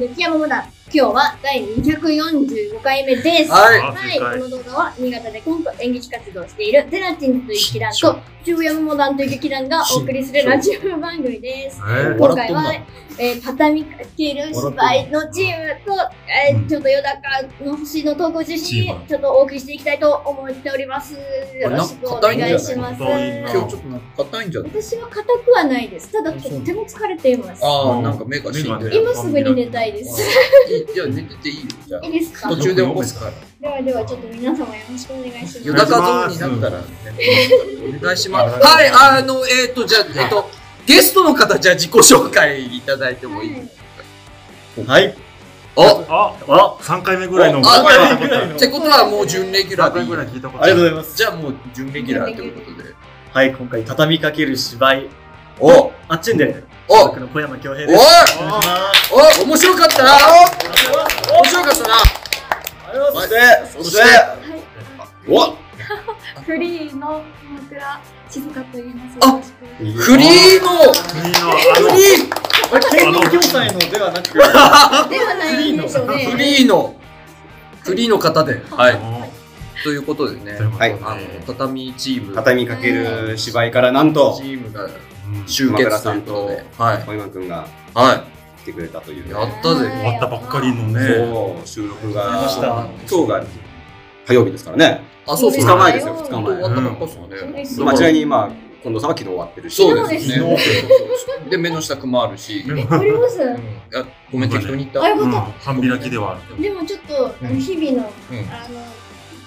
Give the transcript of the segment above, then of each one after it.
ける山村。今日は第245回目です。はいはい、この動画は新潟でコント演劇活動をしているテラチンズという劇団と中山モダンという劇団がお送りするラジオ番組です。え今回は、えー、畳みかける芝居のチームと、えー、ちょっとよだかの星の投稿中心にちょっとお送りしていきたいと思っております。よろしくお願いします。今日ちょっとなんか硬いんじゃない？私は硬くはないです。ただとても疲れています。ああ、なんか目が死んでる。今すぐに寝たいです。じゃあ寝てていいよ。じゃあいいですか？途中で起こすか？ら。ではではちょっと皆様よろしくお願いします。よだかゾーンになったらね、お願いします。はい、あの、えっと、じゃあ、えっと、ゲストの方、じゃあ自己紹介いただいてもいい？はい。おあ、あ、三回目ぐらいの。あ三回目ぐらいのってことはもう準レギュラーでいい三回ぐらい聞いたことありがとうございます。じゃあもう準レギュラーということで。はい、今回、畳みかける芝居、おあっちんで、お僕の小山京平です。お願いします。お面白かったな面白かったなそして、そして、はい。おフリーの枕静香と言います。あフリーのフリーあれ、天皇共済のではなく、ではないんでしょうね。フリーの、フリーの方で、はい。ということでね、はいあの、畳チーム、畳みかける芝居からなんとチームがうん集結ということで、はい。小山くんがは来てくれたというい。やったぜ。終わったばっかりのね。そう収録が今日が火曜日ですからねあ、そうそう。二日前ですよ二日前終わったばっかでね。すまあちなみにまあ近藤さんは昨日終わってるしそうですね。で、目の下クマあるし、あります？ごめん、適当に言っあ、ようんかっ半開きではある。た。でもちょっと、日々の、うんあの、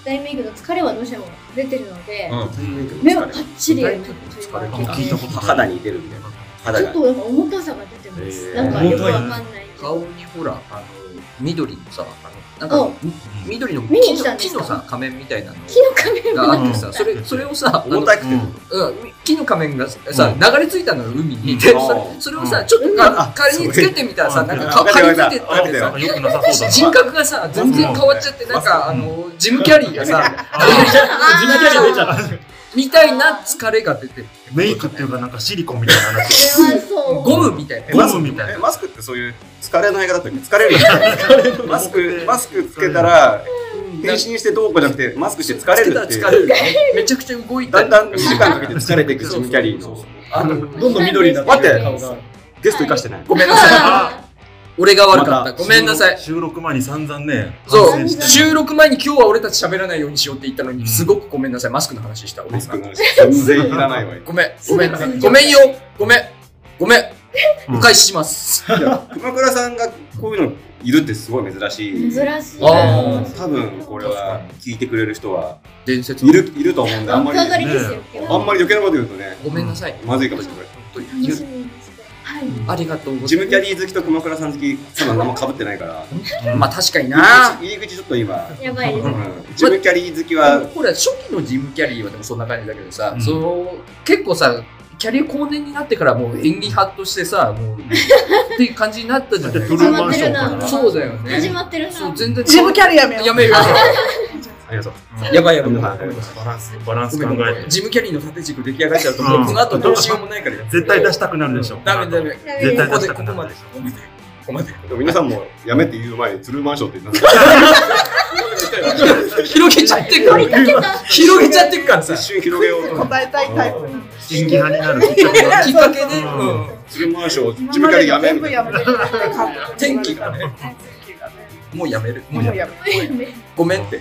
大メイクの疲れはどうしても出てるので、た。うん。目はパッチリ疲れ今聞いたことない。肌に出るみたいな肌がちょっとなんか重たさが出てます。へーなんかよくわかんないけ顔ど。にほら、あの、緑のさ、なんおか、み緑の見に木の来たんですか？木のさ、仮面みたいなの木の仮面。があってさ、うん。それ、それをさ、あの重たくて。うん、木の仮面がさ、うん。流れ着いたのよ、海に。うん。で、それそれをさ、うん。ちょっとうん。あ仮につけてみたらさ、うん。なんか仮につけてたらさ人格がさ、全然変わっちゃって、なんか、あの、ジム・キャリーがさ、自分キャリ出ちゃった。みたいな疲れが出て。る。メイクっていうかなんかシリコンみたいな。ゴムみたいな。ゴムみたいな。えマスクってそういう疲れの映画だったっけ？疲れるマスクマスクつけたら変身してどうこうじゃなくてマスクして疲れるっていう疲れる。めちゃくちゃ動いたりだんだん2時間かけて疲れていくジム・キャリーのあの、どんどん緑になって待って。ゲスト生かしてないごめんなさい。あ俺が悪かった。ごめんなさい。収録前に散々ね。そう収録前に今日は俺たち喋らないようにしようって言ったのに、うんすごくごめんなさい。マスクの話した。マスクの話全然いらないわよごめん、ごめん。ごめんよ。ごめん。ごめん。お返しします。熊倉さんがこういうのいるってすごい珍しい。珍しい。あ多分これは聞いてくれる人は伝説いるいると思うんであんまり。ねあんまり余計なこと言うとね。ごめんなさい。まずいかもしれない。本当に。はい。ありがとうございます。ジム・キャリー好きと熊倉さん好きそんな何も被ってないから。うんまあ確かにな。入り口ちょっと今。やばいです。ね。うん。ジム・キャリー好きは。ほら、初期のジム・キャリーはでもそんな感じだけどさ、うん。その結構さ、キャリア後年になってからもう演技派としてさ、もう、っていう感じになったじゃない トゥルーマンショーから。そうだよね。始まってるな。そう、全然。ジムキャリーやめようやめよう。ありがとうやばいやばい。はいバランス、バランス考えて。ジム・キャリーの縦軸出来上がっちゃうと、うんもうこの後どうしようもないから。絶対出したくなるでしょ。ダメダメ。絶対ここで、出したくなるここまで。ここまで。ここまで。皆さんもやめって言う前にツルーマンショーって言った 広げちゃってるから。広げちゃってるからさ。一。瞬広げようと答えたいタイプ。演技派になるきっかけがきっかけで、うんうん。ツルーマンショー今ジム・キャリーやめまでの全みたいな部やめて。天気がね、もうやめる。もうやめる。ごめん。って。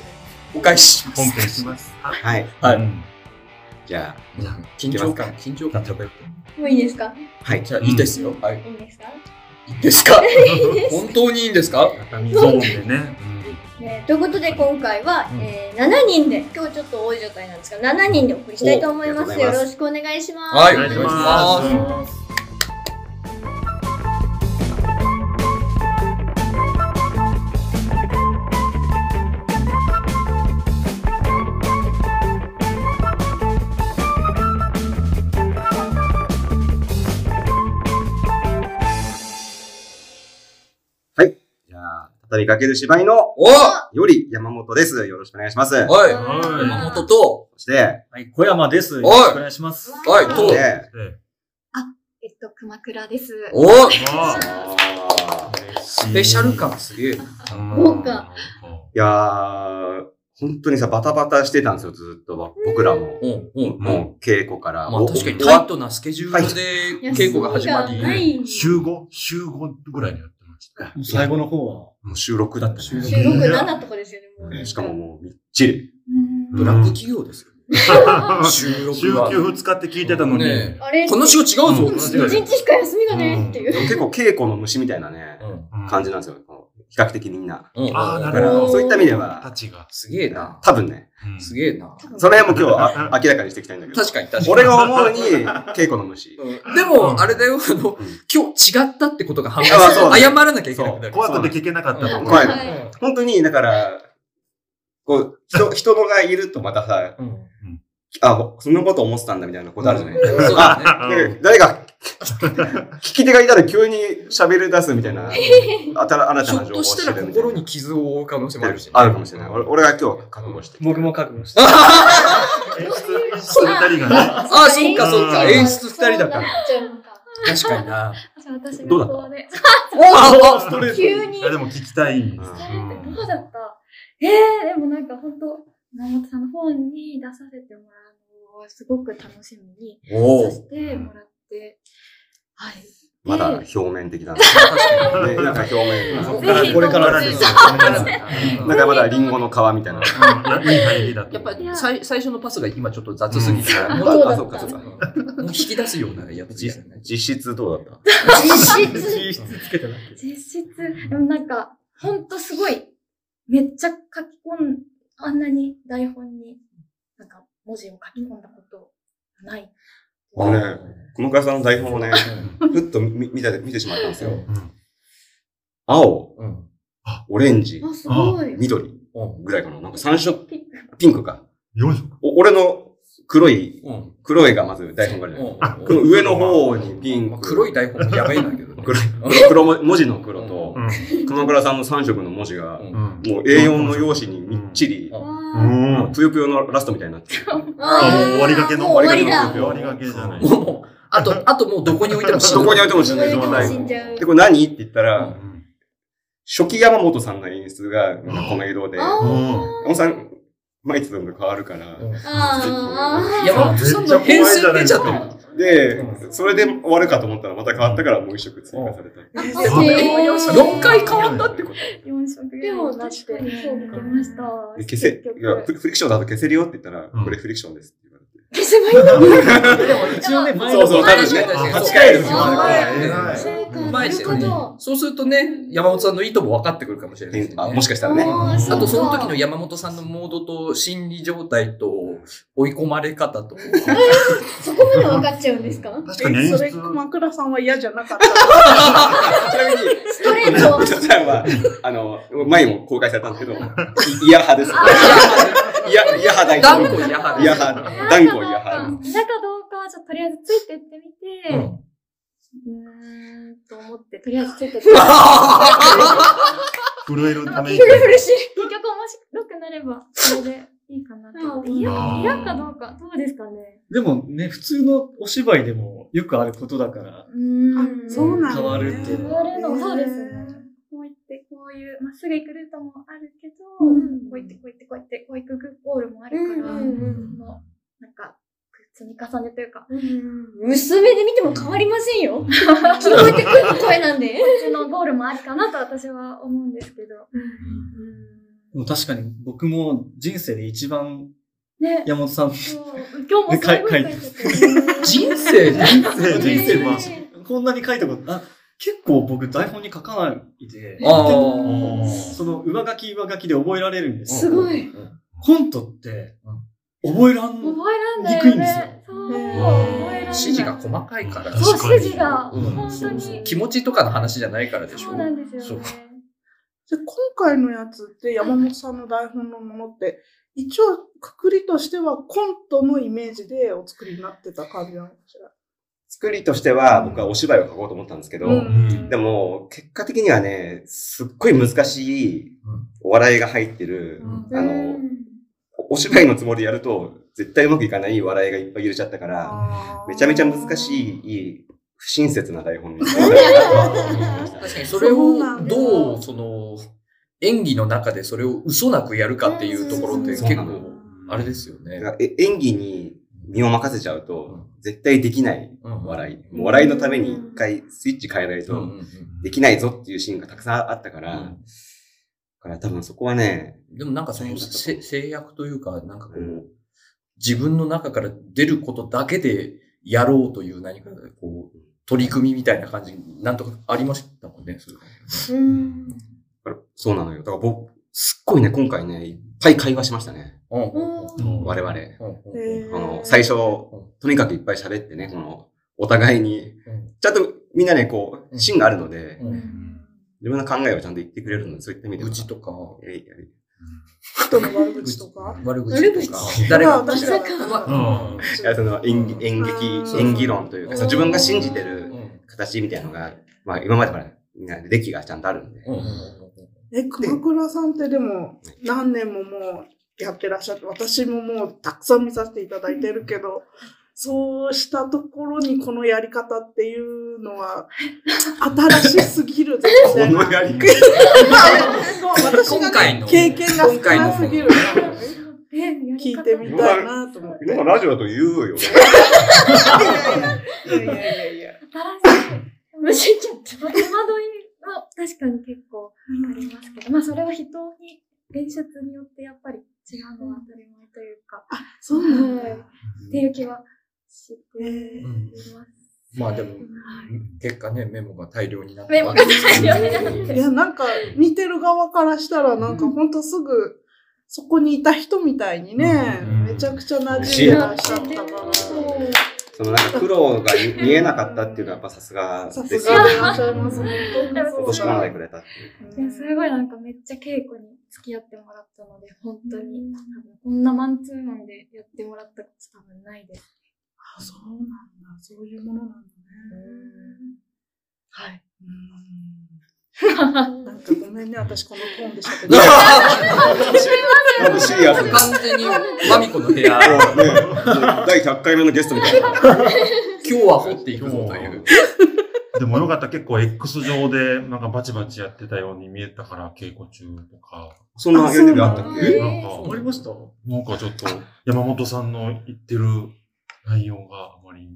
お返しします。本編します。はいはいうん。じゃ緊張感、緊張感喋って。もういいですかあはいじゃあ、いいですよ。はい。いいん。ですかいいですか本当にいいん。ですか畳ゾーンでね。えーということで今回は、うん。えー7人で今日ちょっと多い状態なんですが7人でお送りしたいと思います。よろしくお願いします。はい、お願いし。ます畳みかける芝居のお！はより山本です。よろしくお願いします。い。はい。山本と、そしてはい、小山です。よろしくお願いします。はい、と、でええ。っと熊倉です。お！スペシャル感すげえ。な。豪華。いやー、本当にさ、バタバタしてたんですよ、ずっと僕らも。うん、うん。もう稽古から。まあ確かにおタイトなスケジュールで稽古が始まり。り週5、週5ぐらいにやっ最後の方は。もう収録だったね。収録収録7とかですよね、もう。ねしかももうみっちり。ブラック企業ですよ。収週録は。休2日って聞いてたのに。ねあれこの仕事違うぞ。一日しか休みがねっていう。結構稽古の虫みたいなね、うん感じなんですよ。比較的みんな。うん。ああ、なだからるほど。そういった意味でたは、ちが。すげえな。多分ね、うん。すげえな。その辺も今日はあ明らかにしていきたいんだけど。確かに確かに。俺が思うに、稽古の虫。うん。でも、あれだよ、あの、今日違ったってことが判明あそう謝らなきゃいけなくなる。怖くて聞けなかったと思う。怖い。はい本当に、だから、こう、人、人のがいるとまたさ、うん。あ、そんなこと思ってたんだみたいなことあるじゃない。誰か、聞き手がいたら急に喋り出すみたいな、新新たなひょっ情報をとしたら知るみたいな心に傷を負う可能性もあるしね。あるかもしれない。俺俺が今日覚悟して。僕も覚悟して。演出、二人がね。あ、そうかそうか。うん演出二人だから。確かにな。じゃあ私どうだったがこうで。あ、ストレート急にいや、でも聞きたいんです。うんどうだった？ええでもなんか本当山本さんの本に出させてもらうのをすごく楽しみにおさせてもらって、はい。まだで表面的だな。ね、なんか表面。ここからこれからですよ。なんかまだリンゴの皮みたいな。うんいい入りだとやっぱ最最初のパスが今ちょっと雑すぎて、あそうかそうか引き出すようなやつ。実質どうだっ実質。実質つけてなくて。実質、でもなんか、ほんとすごい、めっちゃ書き込ん、あんなに台本に、なんか文字を書き込んだことない。たあのね、熊倉さんの台本をね、ふっと見見て見てしまったんですよ。うん青、うん。オレンジ。緑うん。ぐらいかな。なんか3色、ピンクか。四色お俺の黒い、うん。黒いがまず台本があるじゃないうんこの上の方にピンまあク。黒い台本もやばいんだけどね。黒い黒も文字の黒とう、ん。熊倉さんの3色の文字が。もう A4 の用紙にみっちり。ぷよぷよのラストみたいになってる。あもう終わりがけの終わりだ。終終わりがけじゃない。あと、あともうどこに置いても死ぬ。どこに置いても死ぬ。で状態。死んじゃう。で、これ何？って言ったら、うん初期山本さんの演出が、この色で、山あ本さん、毎日の変わるから。山本さんの変遷出ちゃってる。で、それで終わるかと思ったらまた変わったからもう一色追加された。あえー4回変わったってこと？4色。でもなって、確かにそう見てました。で消せ、いや、フフリクションだと消せるよって言ったら、うん。これフリクションです。消せばいいのでも一応ね、前そうそう、多分ね、確かに8回ですよ、そうすよねほど。。そうするとね、山本さんの意図も分かってくるかもしれないですねも。しかしたらね。あとその時の山本さんのモードと心理状態と追い込まれ方と。そこまで分かっちゃうんですか？確かに演それ、出。熊倉さんは嫌じゃなかった。ちなみに、ストレート。さんは、あの、前にも公開されたんですけど、いイヤ派です。イヤ、イヤ派大断統領。固嫌派イヤ派、断固イヤなん派。かどうかはちょっととりあえずついてってみて、ううんーんと思って、とりあえずついてって。震えるために。フレフレしい。結局面白くなれば、それでいいかなと嫌かどうか、どうですかね。でもね、普通のお芝居でもよくあることだから、うーん。あそうなんだね変わるっていうのは。変わるの、そうですね。こう言って、こういう、まっすぐ行くルートもあるけど、うん。こう言って、こう言って、こうやって、こう行くゴールもあるから、うんうんうんそのなんか、積み重ねというか、娘で見ても変わりませんよ。聞こえてくる声なんで。こっちのゴールもありかなと私は思うんですけど。でも確かに僕も人生で一番ね、山本さん、そう今日もすごい 書いてて。人生で？人生で。一番。こんなに書いたこと、あ、結構僕台本に書かないで、その上書き上書きで覚えられるんですすごい。コントって、覚えらん、覚えらんないよね。にくいんですよ。指示が細かいから。そう、指示が、うん本当に。気持ちとかの話じゃないからでしょそうなんですよ。で今回のやつって山本さんの台本のものって、一応くくりとしてはコントのイメージでお作りになってた感じなのかしら。作りとしては、僕はお芝居を書こうと思ったんですけど、うん。でも、結果的にはね、すっごい難しいお笑いが入ってる、あの、お芝居のつもりでやると、絶対うまくいかない笑いがいっぱい入れちゃったから、めちゃめちゃ難しい、不親切な台本に。確かに。それをどう、その、演技の中でそれを嘘なくやるかっていうところって結構、あれですよね。演技に身を任せちゃうと、絶対できないうん。笑い。もう笑いのために一回スイッチ変えないと、できないぞっていうシーンがたくさんあったから、うん。だから多分そこはね、でもなんかその制約というか、なんかこう、うん。自分の中から出ることだけでやろうという何かこう、取り組みみたいな感じ、なんとかありましたもんね、それうん。そうなのよ。だから僕、すっごいね、今回ね、いっぱい会話しましたね。我々。あえーの、最初、とにかくいっぱい喋ってね、この、お互いに、ちゃんとみんなね、こう、芯があるので、自分の考えをちゃんと言ってくれるので、そういった意味では。うちとか、人の悪口とか？悪口とか、誰誰が、私らまいやその演劇、演技論というか、自分が信じてうるん形みたいなのが、まあ今までからみんな歴がちゃんとあるんで。え、熊倉さんってでも何年ももうやってらっしゃって、私ももうたくさん見させていただいてるけど、そうしたところにこのやり方っていうのは、新しすぎる、絶 こ対。のやり方。私が、今回のね、経験が少なすぎるから聞い方てみたいなと思って。いラジオだと言うよ。やいやいやいや。新しい。むしっちゃった。戸惑いは確かに結構ありますけど、まあそれは人に、演出によってやっぱり違うのは当たり前というか、そうなんだ。はい。っていう気はしています。まあでも、はい。結果ね、メモが大量になって。メモが大量になっていや、なんか、見てる側からしたら、なんか、ほんとすぐ、そこにいた人みたいにね、うん。めちゃくちゃ馴染んでらっしゃったから、そのなんか苦労が見えなかったっていうのはやっぱさすがさですすよね。落とし込まないでくれたっていう。すごいなんかめっちゃ稽古に付き合ってもらったので、本当に、多分こんなマンツーマンでやってもらったこと多分ないです。あ、そうなんだ。そういうものなんだね。はい。うんなんかごめんね、私このトーンで喋って。なんでシリアスで。完全にマミコの部屋、第100回目のゲストみたいな。今日は掘っていくぞという。でもよかった。結構 X 上でなんかバチバチやってたように見えたから、稽古中とか。そんなやりとりあったっあけなんか、ありました？なんかちょっと山本さんの言ってる内容があまり、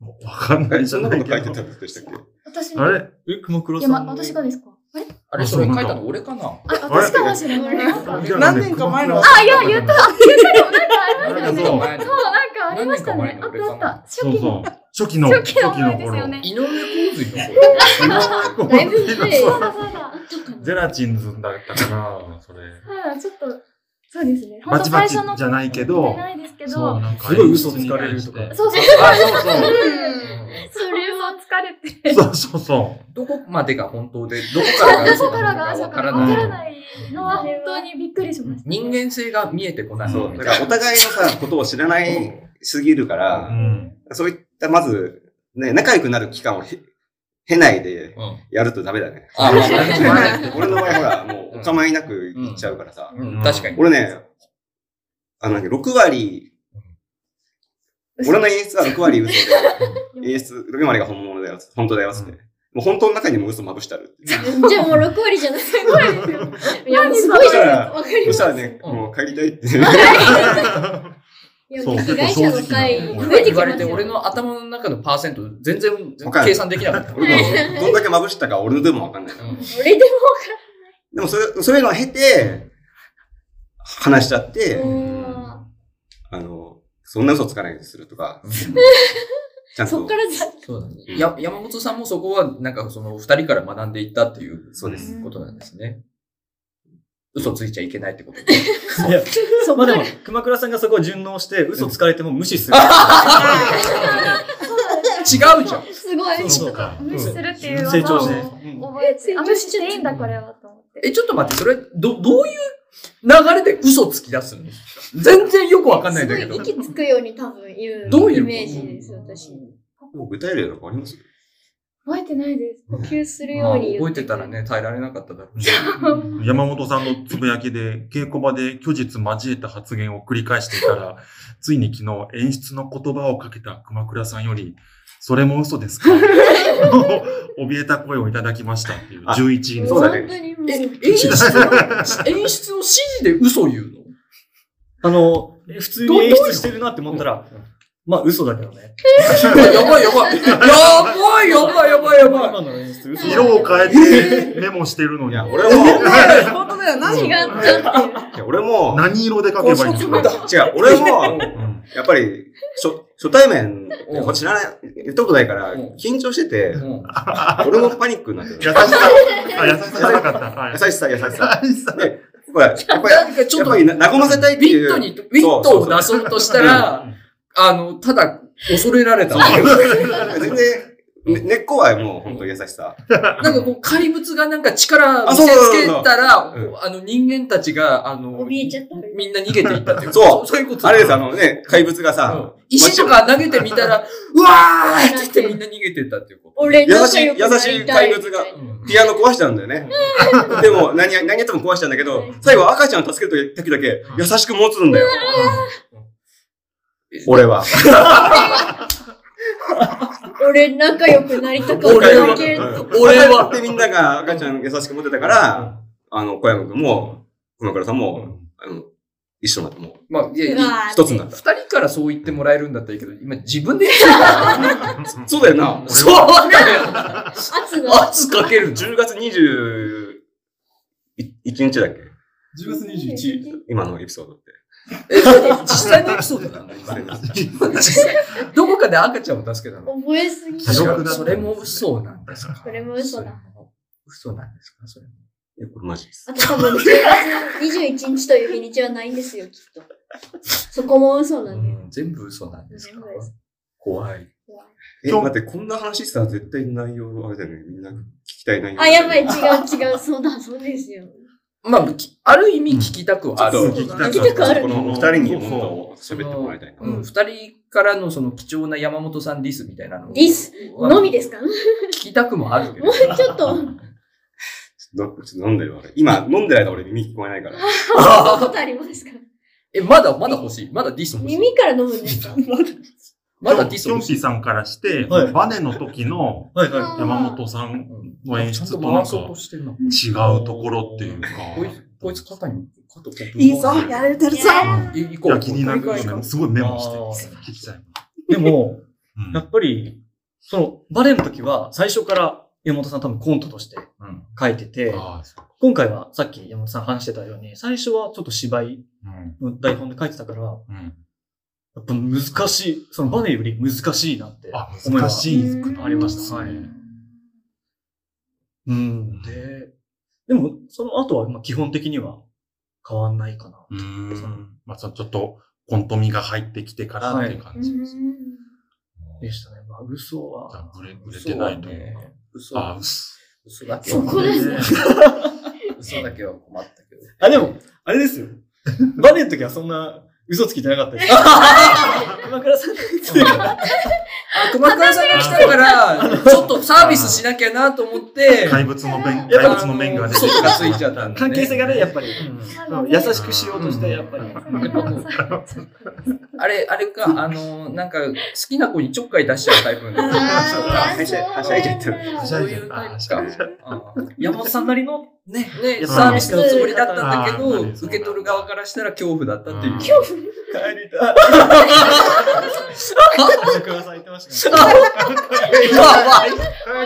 わかんないじそんなゃないけどこと書いてた。んでしたっけ？私あれ？え、熊倉いや、ま、さんの。私がですか？あれ？あれ、それ書いたの俺かな？あ、私かもしれない。何年か前のあ、いや、言った、あ言ったよ。なんかありましたよね。そうそう、なんかありましたね。あったあった。初期の。初期の、初期の頃頃ですよ。ね。井上洪水の頃。ゼラチンズだったから、それ。はい、ちょっと、そうですね。バチバチ本当最初のじゃないけじどゃ、ないですけど、そ、そううなんか。すごい嘘つかれるとかそうそう。あ、そうそう。それは疲れて。そうそうそどこまでが本当で、どこからがど嘘こからがわ朝からない。わからないのは本当にびっくりしました。人間性が見えてこない。そう。だからお互いのさ、ことを知らないすぎるかう。らう、ん。そういった、まず、ね、仲良くなる期間をへ経ないでうん。やるとダメだね。あ、まあ、まあね俺の場合ほら、もうお構いなく言っちゃうからさ。うん、確かに。俺ね、あの、6割、俺の演出は6割嘘で、演出、6割が本物だよ、本当だよ、つって。もう本当の中にも嘘まぶしてあるって。じゃあもう6割じゃない。すごいですよ。いや、もうすごいですよ。わかります。そしたらね、うんもう帰りたいって。そう被害者の会言われて。俺の頭の中のパーセント、全然計算できなかった。俺もどんだけまぶしたか俺のでもわかんない。うん俺ででもそれ、そういうのを経て、話しちゃって、も、あの、そんな嘘つかないようにするとか、ちゃんと。そっからじゃ、そうだね。や、山本さんもそこは、なんかその二人から学んでいったっていうそうです。ことなんですね。嘘ついちゃいけないってこと。いや、まあでも、熊倉さんがそこを順応して、嘘つかれても無視する。違うじゃん。すごい。そうか。無視するっていう成長して。え無視していいんだ、これは、と思って。え、ちょっと待って、それ、ど、どういう流れで嘘つき出すの？全然よくわかんないんだけどすごい。息つくように多分言うどういうイメージです、私。具体例とかあります？覚えてないです。呼吸するよまあうに言覚えてたらね、耐えられなかっただろうし。山本さんのつぶやきで、稽古場で虚実交えた発言を繰り返していたら、ついに昨日演出の言葉をかけた熊倉さんより、それも嘘ですか？怯えた声をいただきましたっていうあ11位の。そうだね。演出を、演出を指示で嘘言うの？あの、え普通に演出してるなって思ったら、まあ嘘だけどね。やばいやばい。やばいやばいやばいやばい。今の演出嘘色を変えてメモしてるのに。いや、俺も、本当だよ。何違ったって俺も、何色で書けばいいんですか違う、俺も、うんやっぱり、初、初対面、うん知らない、言ったことないからうん、緊張してて、うん俺もパニックになってる。優しさ。あ、優しさかった。あ優しさ、優しさ。優しさ。で、ほら、やちょっと、和ませたいっていう。ウィットに、ウィットを出そうとしたら、あの、ただ、恐れられた。全然、ね根っこはもう本当優しさ。なんかこう、怪物がなんか力をあ見せつけたらうん、あの、人間たちが、あの、怯えちゃった？みんな逃げていったっていう。そうそういうこと。あれです、あのね、怪物がうんさ、石とか投げてみたら、うわーって言ってみんな逃げてったっていうこと。俺優しい、優しい怪物が、うんピアノ壊しちゃうんだよね。でも、何や、何やっても壊しちゃうんだけど、最後赤ちゃんを助ける時だけ優しく持つんだよ。俺は。俺仲良くなりたかった俺はだけ。俺は、でみんなが赤ちゃん優しく持ってたから、あの、小山くんも、熊倉さんも、あの、一緒になって、もまあ、いや、一つになった。二人からそう言ってもらえるんだったらいいけど、今自分で言ってるから。そうだよな。そうだよ。圧が。圧かけるの。10月21日だっけ10月21今のエピソードって。え、実際のエピソードなんだ、今。実際どこかで赤ちゃんを助けたの？覚えすぎ記録だそれも嘘なんですか？それも嘘だ。嘘なんですか？それも。いや、これマジですあ。と多分10月21日という日にちはないんですよ、きっと。そこも嘘なんで。うん全部嘘なんですか？怖い。え、待って、こんな話したら絶対内容あれだよね。みんな聞きたい内容。あ、やばい、違う違う、そうだ、そうですよ。まあ、きある意味聞きたくはある。聞きた聞きたくある。この二人にもっと喋ってもらいたいな。うん、二人からのその貴重な山本さんディスみたいなのを。ディス？のみですか？も聞きたくもあるけど。うちょっと、どちょっと飲んでる俺。今、飲んでる間俺耳聞こえないから。そんなことありますか？え、まだ、まだ欲しい。まだディス欲しい。耳から飲むんですか？まだディスキョン。ピさんからして、はいバネの時の山本さんの演出となんか。違うところっていうか、こいつ、こいつ肩に、肩こういいぞ、やれてるぞ。いや、気になる。すごいメモして聞きたい。い。でも、うんやっぱり、その、バレーの時は最初から山本さん多分コントとしてうん書いてて、う今回はさっき山本さん話してたように、最初はちょっと芝居うんの台本で書いてたから、うんやっぱ難しい、そのバネより難しいなってあ、思いは難しいありました。はい。うん。で、でも、その後はまあ基本的には変わんないかな。うーん。まあ、ちょっと、コントミが入ってきてからっていう感じです。でしたね。まあ、嘘じゃは。あ、ぶれ、ぶれてないというか。嘘ああ、嘘。嘘だけそこですね。嘘だけは困ったけど。あ、でも、あれですよ。バネの時はそんな嘘つきじゃなかったです。熊倉さんあ、熊倉さんが来たから、ちょっとサービスしなきゃなと思って、怪物の弁、やっぱ怪物の面が出て嘘がついちゃったんだね。関係性がね、やっぱり、優しくしようとして、やっぱり。あれ、あれか、あの、なんか、好きな子にちょっかい出しちゃうタイプの。あー はしゃはしゃいじゃってるそうそういうタイプか。山本さんなりの、ね、ね、うんサービスのつもりだったんだけど、うん受け取る側からしたら恐怖だったっていう。うん恐怖帰りたい。熊倉さん言ってましたね。かわいい。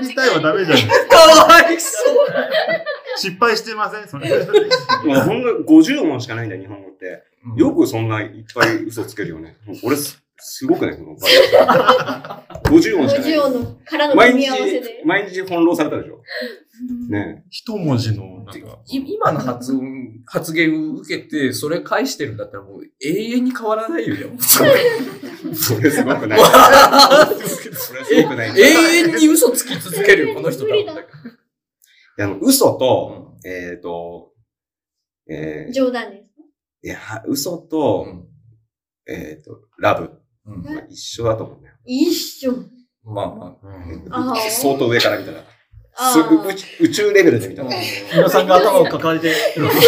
帰りたいはダメじゃないかわいそう。失敗してませんそれ。もうほんの50音しかないんだよ、日本語って。よくそんないっぱい嘘つけるよね。俺す、すごくないこのバリエーション50音しかない。50音のからの毎組み日合わせで、。毎日翻弄されたでしょ。ね一文字の、なんか、い今の発音、発言を受けて、それ返してるんだったらもう永遠に変わらないよ、山本さんえ。それすごくない。それすごくない。永遠に嘘つき続けるよ、この人だ。あの、嘘と、えっと、え冗談です。ー、いや、嘘と、えっと、ラブ。うんまあ一緒だと思うんだよ。一緒。まあまあー相当上から見たら。宇宙レベルで見たら。皆さんが頭を抱えて。ゆるふ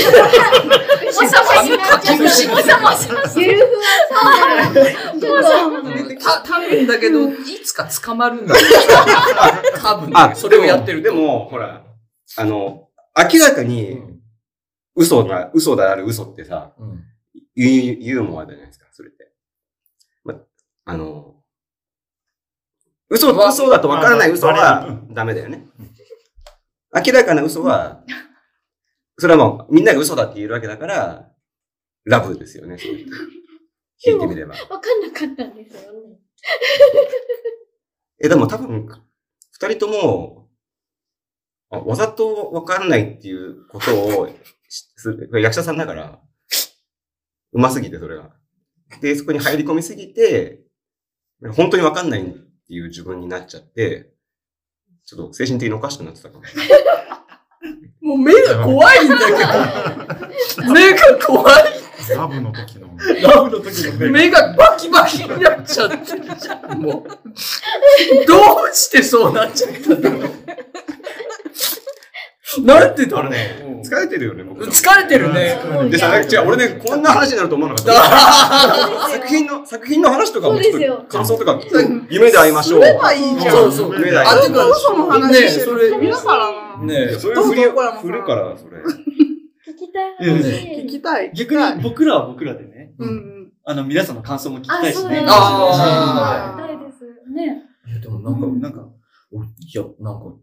た、多分だけど、いつか捕まるんだよ。多分ねあ、それをやってると。でも、ほら、あの、明らかうにん、嘘が、嘘である嘘ってさ、うんユユーモアじゃないですか、それって。ま、あの、嘘、まあ嘘だとわからない嘘まあはダメだよね。明らかな嘘は、それはもうみんなが嘘だって言えるわけだから、ラブですよね、聞いてみれば。わかんなかったんですよね。え、でも多分、二人とも、あわざとわかんないっていうことをしす役者さんだから、うますぎて、それが。で、そこに入り込みすぎて、本当にわかんないっていう自分になっちゃって、ちょっと精神的におかしくなってたかも。もう目が怖いんだけど。目が怖い。ラブの時の。ラブの時の目。目がバキバキになっちゃってるじゃん、もう。どうしてそうなっちゃったんだろう。なんでだろう。疲れてるよね、僕。疲れてるね。でさ、違う、俺ね、こんな話になると思わなかった。作品の、作品の話とかも感想とか、夢で会いましょう。それはいいじゃん。そうそう。夢で会いあ、ましてょか、嘘の話してねそるれ君だからな。ねう。そういうふり振るから、それ。聞きたい話。聞きたい。逆に僕らは僕らでね、うんうん。あの、皆さんの感想も聞きたいしね。あ聞きたいです。ね。いやでもなんか、なんか、俺いや、なんか、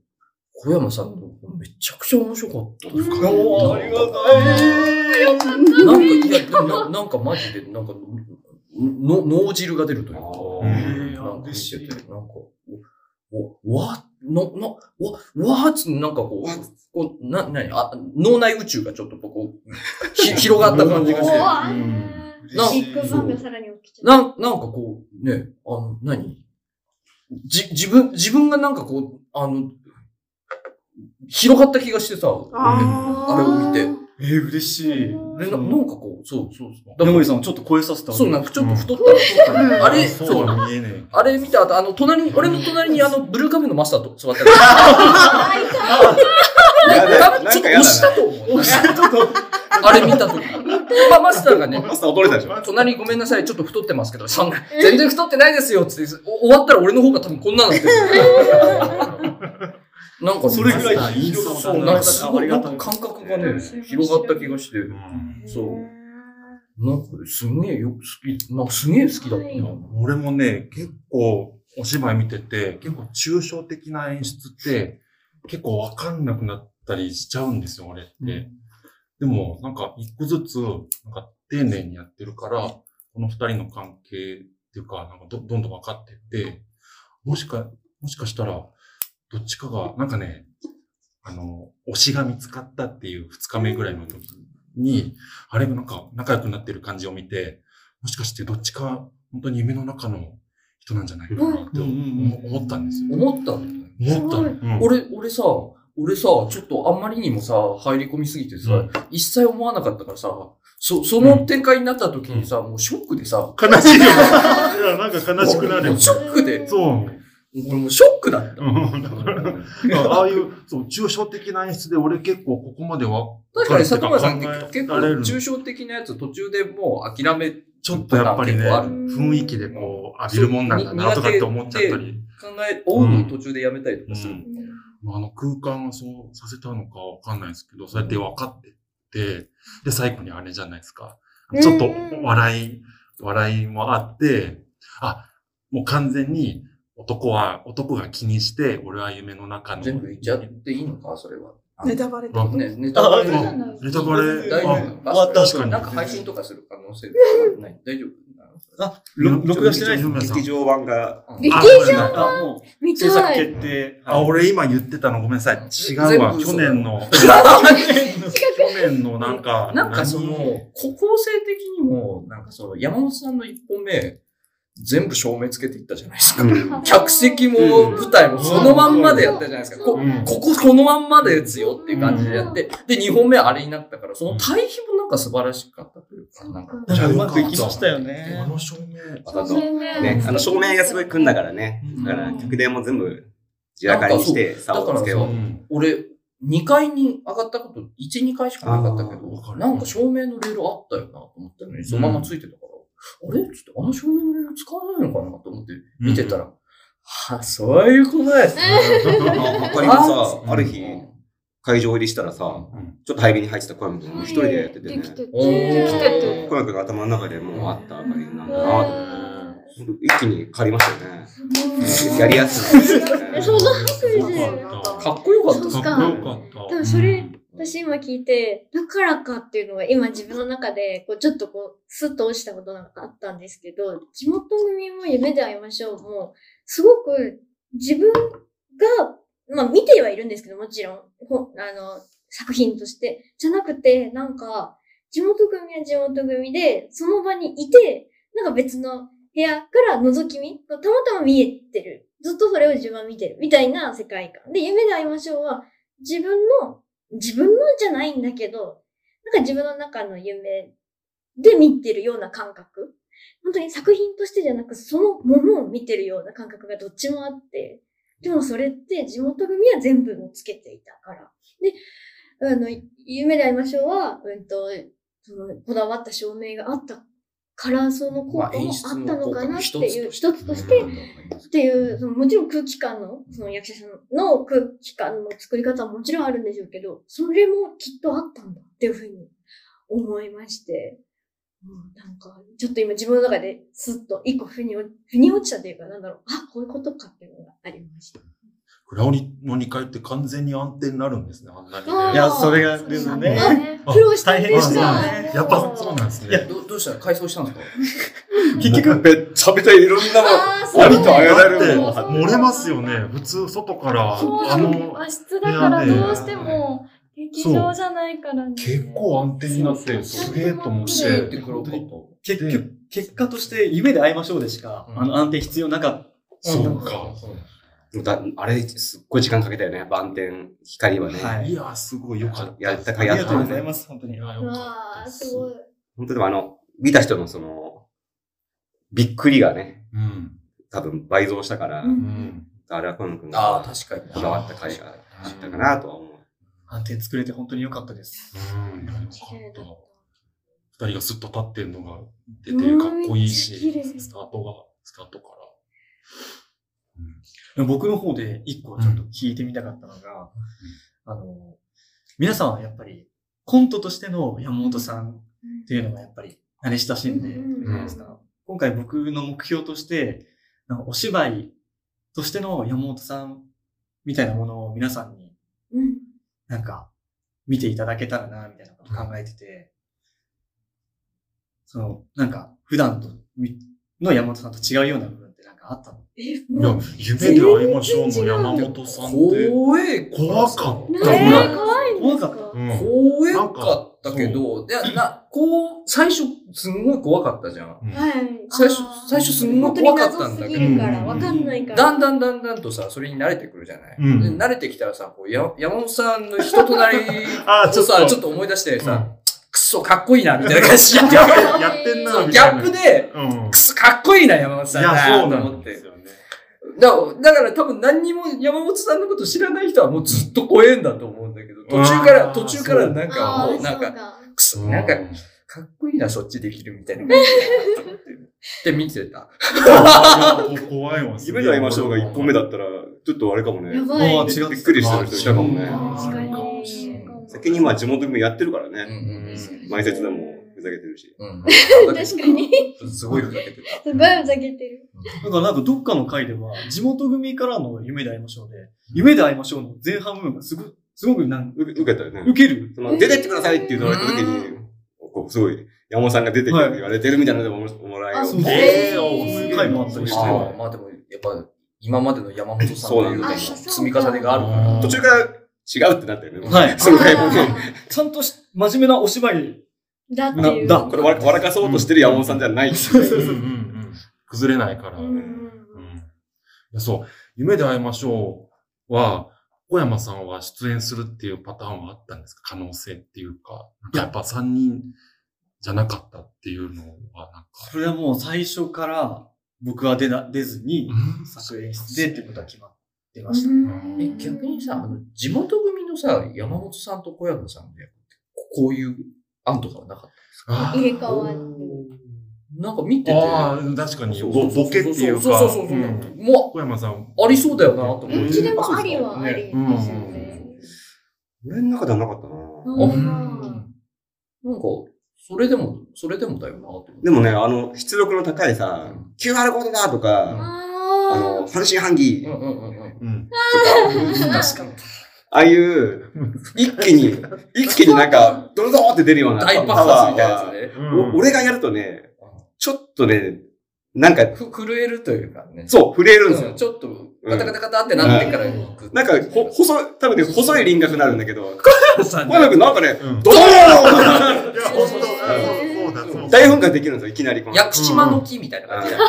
小山さんのめちゃくちゃ面白かったです。おーありがたい。なんか、いや、ななんかマジで、なんか、の、脳汁が出るというか、うん。なんか見てて、なんか、お、お、わ、の、の、わ、わーっつなんかこう、こう、な、なに、あ、脳内宇宙がちょっとこう、ひ、広がった感じがして、わなビッグバンがさらに起き。なん、なんかこう、ね、あの、何？じ、自分、自分がなんかこう、あの、広がった気がしてさ、ああれを見て。えー、嬉しい。でななんかこう、そうそうそう。さんをちょっと超えさせたそう、なんかちょっと太ったら、うん。あれ、そそう。う、見えねあれ見た後、あの、隣に、俺の隣にあの、ブルーカメのマスターと座ってる。やだ多分ちょっと押したと思う。あれ見たとき。まあ、マスターがね、マスター驚いたでしょ。隣ごめんなさい、ちょっと太ってますけど、そんな、全然太ってないですよ、つって、お終わったら俺の方が多分こんなのってる。なんかねそれぐらい。そう、なんかすごい、なんか感覚がね、広がった気がして、そう。なんかすんげえよく好き、なんかすげえ好きだったな。俺もね、結構お芝居見てて、結構抽象的な演出って結構わかんなくなったりしちゃうんですよ、俺って。でも、なんか一個ずつ、なんか丁寧にやってるから、この二人の関係っていうか、なんかどどんどん分かってって、もしか、もしかしたら、どっちかが、なんかね、あの、推しが見つかったっていう二日目ぐらいの時に、あれなんか仲良くなってる感じを見て、もしかしてどっちか本当に夢の中の人なんじゃないかなって思思ったんですよ。思ったの？思ったの。うん俺、俺さ、俺さ、ちょっとあんまりにもさ、入り込みすぎてさ、うん一切思わなかったからさ、そ、その展開になった時にさ、もうショックでさ、悲しいよ。いや、なんか悲しくなる。ショックで、そう。俺もうショックだった。うんだからああいう、そう、抽象的な演出で俺結構ここまでは、確かに里村さんって結構抽象的なやつ途中でもう諦めちょっとやっぱりね、雰囲気でこう、浴びるもんなんだなとかって思っちゃったり。考え、追うの途中でやめたりとかする。まああの空間をそうさせたのかわかんないですけど、そうやって分かってって、で、最後にあれじゃないですか。ちょっと笑い、笑いもあって、あ、もう完全に男は、男が気にして、俺は夢の中の。全部言っちゃっていいのかそれは。ネタバレってあね、ネタバレ。あネタバレ、大丈夫？なの終わった後確かに。なんか配信とかする可能性ない？大丈夫あ、ろ録画してない？です劇場版が、劇あ場あ、もう、見制作たい。決定。あ、俺今言ってたのごめんなさい。違うわ。去年の、去年のなんか、なんかその、構成的にも、なんかその、山本さんの一本目、全部照明つけていったじゃないですか。うん客席も舞台もそのまんまでやったじゃないですか。こうんこここのまんまですよっていう感じでやって、で、2本目あれになったから、その対比もなんか素晴らしかったというか、なんか、なんかうまくいきましたよねあ。の照明。あの、ね、あの照明がすごい組んだからね。だから、曲電も全部、地らかにして、差をつけよう。俺、2階に上がったこと、1、2回しかなかったけど、なんか照明のレールあったよなと思ったのに、そのままついてたから、あれ？ちょっとあの照明のレール使わないのかな？と思って見てたら、はそういうことですね。あ他にもさ、ある日うん、会場入りしたらさ、うんちょっと早めに入ってた小山君も一人でやっててね。できてて。おーできてて。小山君が頭の中でもうあったあかりなんだなと思って。一気に変わりましたよね。うんやりやすい。その拍手で。かっこよかったかっこよかった。でもそれ私今聞いて、だからかっていうのが今自分の中で、こうちょっとこう、スッと落ちたことなんかあったんですけど、地元組も夢で会いましょうも、すごく自分が、まあ見てはいるんですけど、もちろん、あの、作品として、じゃなくて、なんか、地元組は地元組で、その場にいて、なんか別の部屋から覗き見たまたま見えてる。ずっとそれを自分は見てる。みたいな世界観。で、夢で会いましょうは、自分の、自分のじゃないんだけど、なんか自分の中の夢で見てるような感覚。本当に作品としてじゃなく、そのものを見てるような感覚がどっちもあって、でもそれって地元組は全部をつけていたから。で、あの、夢で会いましょうは、うんと、その、こだわった照明があったから、その効果もあったのかなっていう、一つとして、っていう、そのもちろん空気感の、その役者さんの空気感の作り方はもちろんあるんでしょうけど、それもきっとあったんだっていうふうに思いまして、うん、なんか、ちょっと今自分の中でスッと一個腑に落腑に落ちたというか、なんだろう、あ、こういうことかっていうのがありました。クラウニの2階って完全に安定になるんですね、あんなにね。いや、それがですね。ね。苦労したんで大変すかでしたね。やっぱそう。なんですいやね。どどうしたら改装したんですか？結局、めっちゃめちゃいろんなあーもん、ありとあらだってゆるものを漏れますよね。普通外から、そう。あの、和室だからどうしても、劇場じゃないからね。結構安定になって、すげえと思って。結局、結果として夢で会いましょうでしか、うん。あの安定必要なかった。そうか。だあれ、すっごい時間かけたよね、晩天、光はね。はいいや、すごいよかった。やったかありがやったかね。とうございます、本当に。いや、ようかっわー、たですごい。本当でもあの、見た人のその、びっくりがね、うん。多分倍増したから、うんうん。あれは小野くんた。ああ、が確かに。こだわった回があったかなとは思う。安定作れて本当に良かったです。うん。よかっった。二人がスッと立ってるのが出て、かっこいいし、スタートが、スタートから。うん僕の方で一個ちょっと聞いてみたかったのが、あの、皆さんはやっぱりコントとしての山本さんっていうのがやっぱり慣れ親しんでるじゃないですか。今回僕の目標として、お芝居としての山本さんみたいなものを皆さんにうん。なんか見ていただけたらな、みたいなこと考えてて、その、なんか普段とみの山本さんと違うような部分ってなんかあったの？え、いや夢で会いましょうの山本さんって、怖え、怖かった怖い。んですか？怖かっうん怖かったけど、いや、な、こう、最初、すんごい怖かったじゃん。うん。はい。最初最初すんごい怖かったんだけど。だんだんだんだんとさ、それに慣れてくるじゃない。うん。で慣れてきたらさ、こうや山本さんの人となりあーちょっと。をさ、ちょっと思い出してさ、そかっこいいな、みたいな感じで。ややってんな、そうギみたいな。ャップで、うんく。そかっこいいな、山本さんだいや、そうと思ってなんです。よね。だだから多分何にも山本さんのこと知らない人はもうずっと怖えんだと思うんだけど、途中から、途中からなんかもうなんか。くそ、うんなんか、かっこいいな、そっちできるみたいなって。見てた。怖いわ。夢で会いましょうが1本目だったら、ちょっとあれかもね。やばい。びっくりしてる人いたかもね。確かに。先にまあ地元組やってるからうんね。うん前説でもふざけてるし。うん。確かに。すごいふざけてた。すごいふざけてる。だからなんかどっかの回では、地元組からの夢で会いましょうで、夢で会いましょうの前半部分がすごく、すごくなんう受けたよね。受ける。その出てってくださいって言われた時に、こうすごい、山本さんが出てくる言われてるみたいなのでももらえよあうそうそうえーそういう回もあったりして。まあでも、やっぱ、今までの山本さんというそうなんだ積み重ねがあるから。途中から違うってなったよね。はいその回もね。ちゃんとし真面目なお芝居。だっていう。だこれ笑笑かそうとしてる山本さんじゃないそういううんう崩れないから。ううんそう。夢で会いましょうは、小山さんは出演するっていうパターンはあったんですか？可能性っていうか。やっぱ3人じゃなかったっていうのは、なんか。それはもう最初から僕は出な出ずに、うん作演出でってことは決まってました。うんえ、逆にさ、あの、地元組ののさ、山本さんと小山さんで、こういう案とかはなかったあ入れ替わる。なんか見てて。ああ、確かに、ボボケっていうか。そうそうそうそう。んも小山さん。う、ありそうだよな、と思って。どっちでもありはありですようんね。俺の中ではなかったな。うんなんか、それでも、それでもだよな。でもね、あの、出力の高いさ、QR コードだとか、あの、阪神半期うん。うん。うん。うん。確かに。ああいう、一気に、一気になん。か、ドロドロって出るような大パワー爆発みたいなやつね。俺がやるとね、ちょっとね、なん。か、ふ震えるというかね。そう、震えるん。ですよ。ちょっと、カタカタカタってなってから。なん。か、ほ、細い、多分ね、細い輪郭になるん。だけど、小山くん。なん。かね、うん。ドーンいや、本当そう、大噴火できるんですよ、いきなりこの。屋久島の木みたいな感じだよ。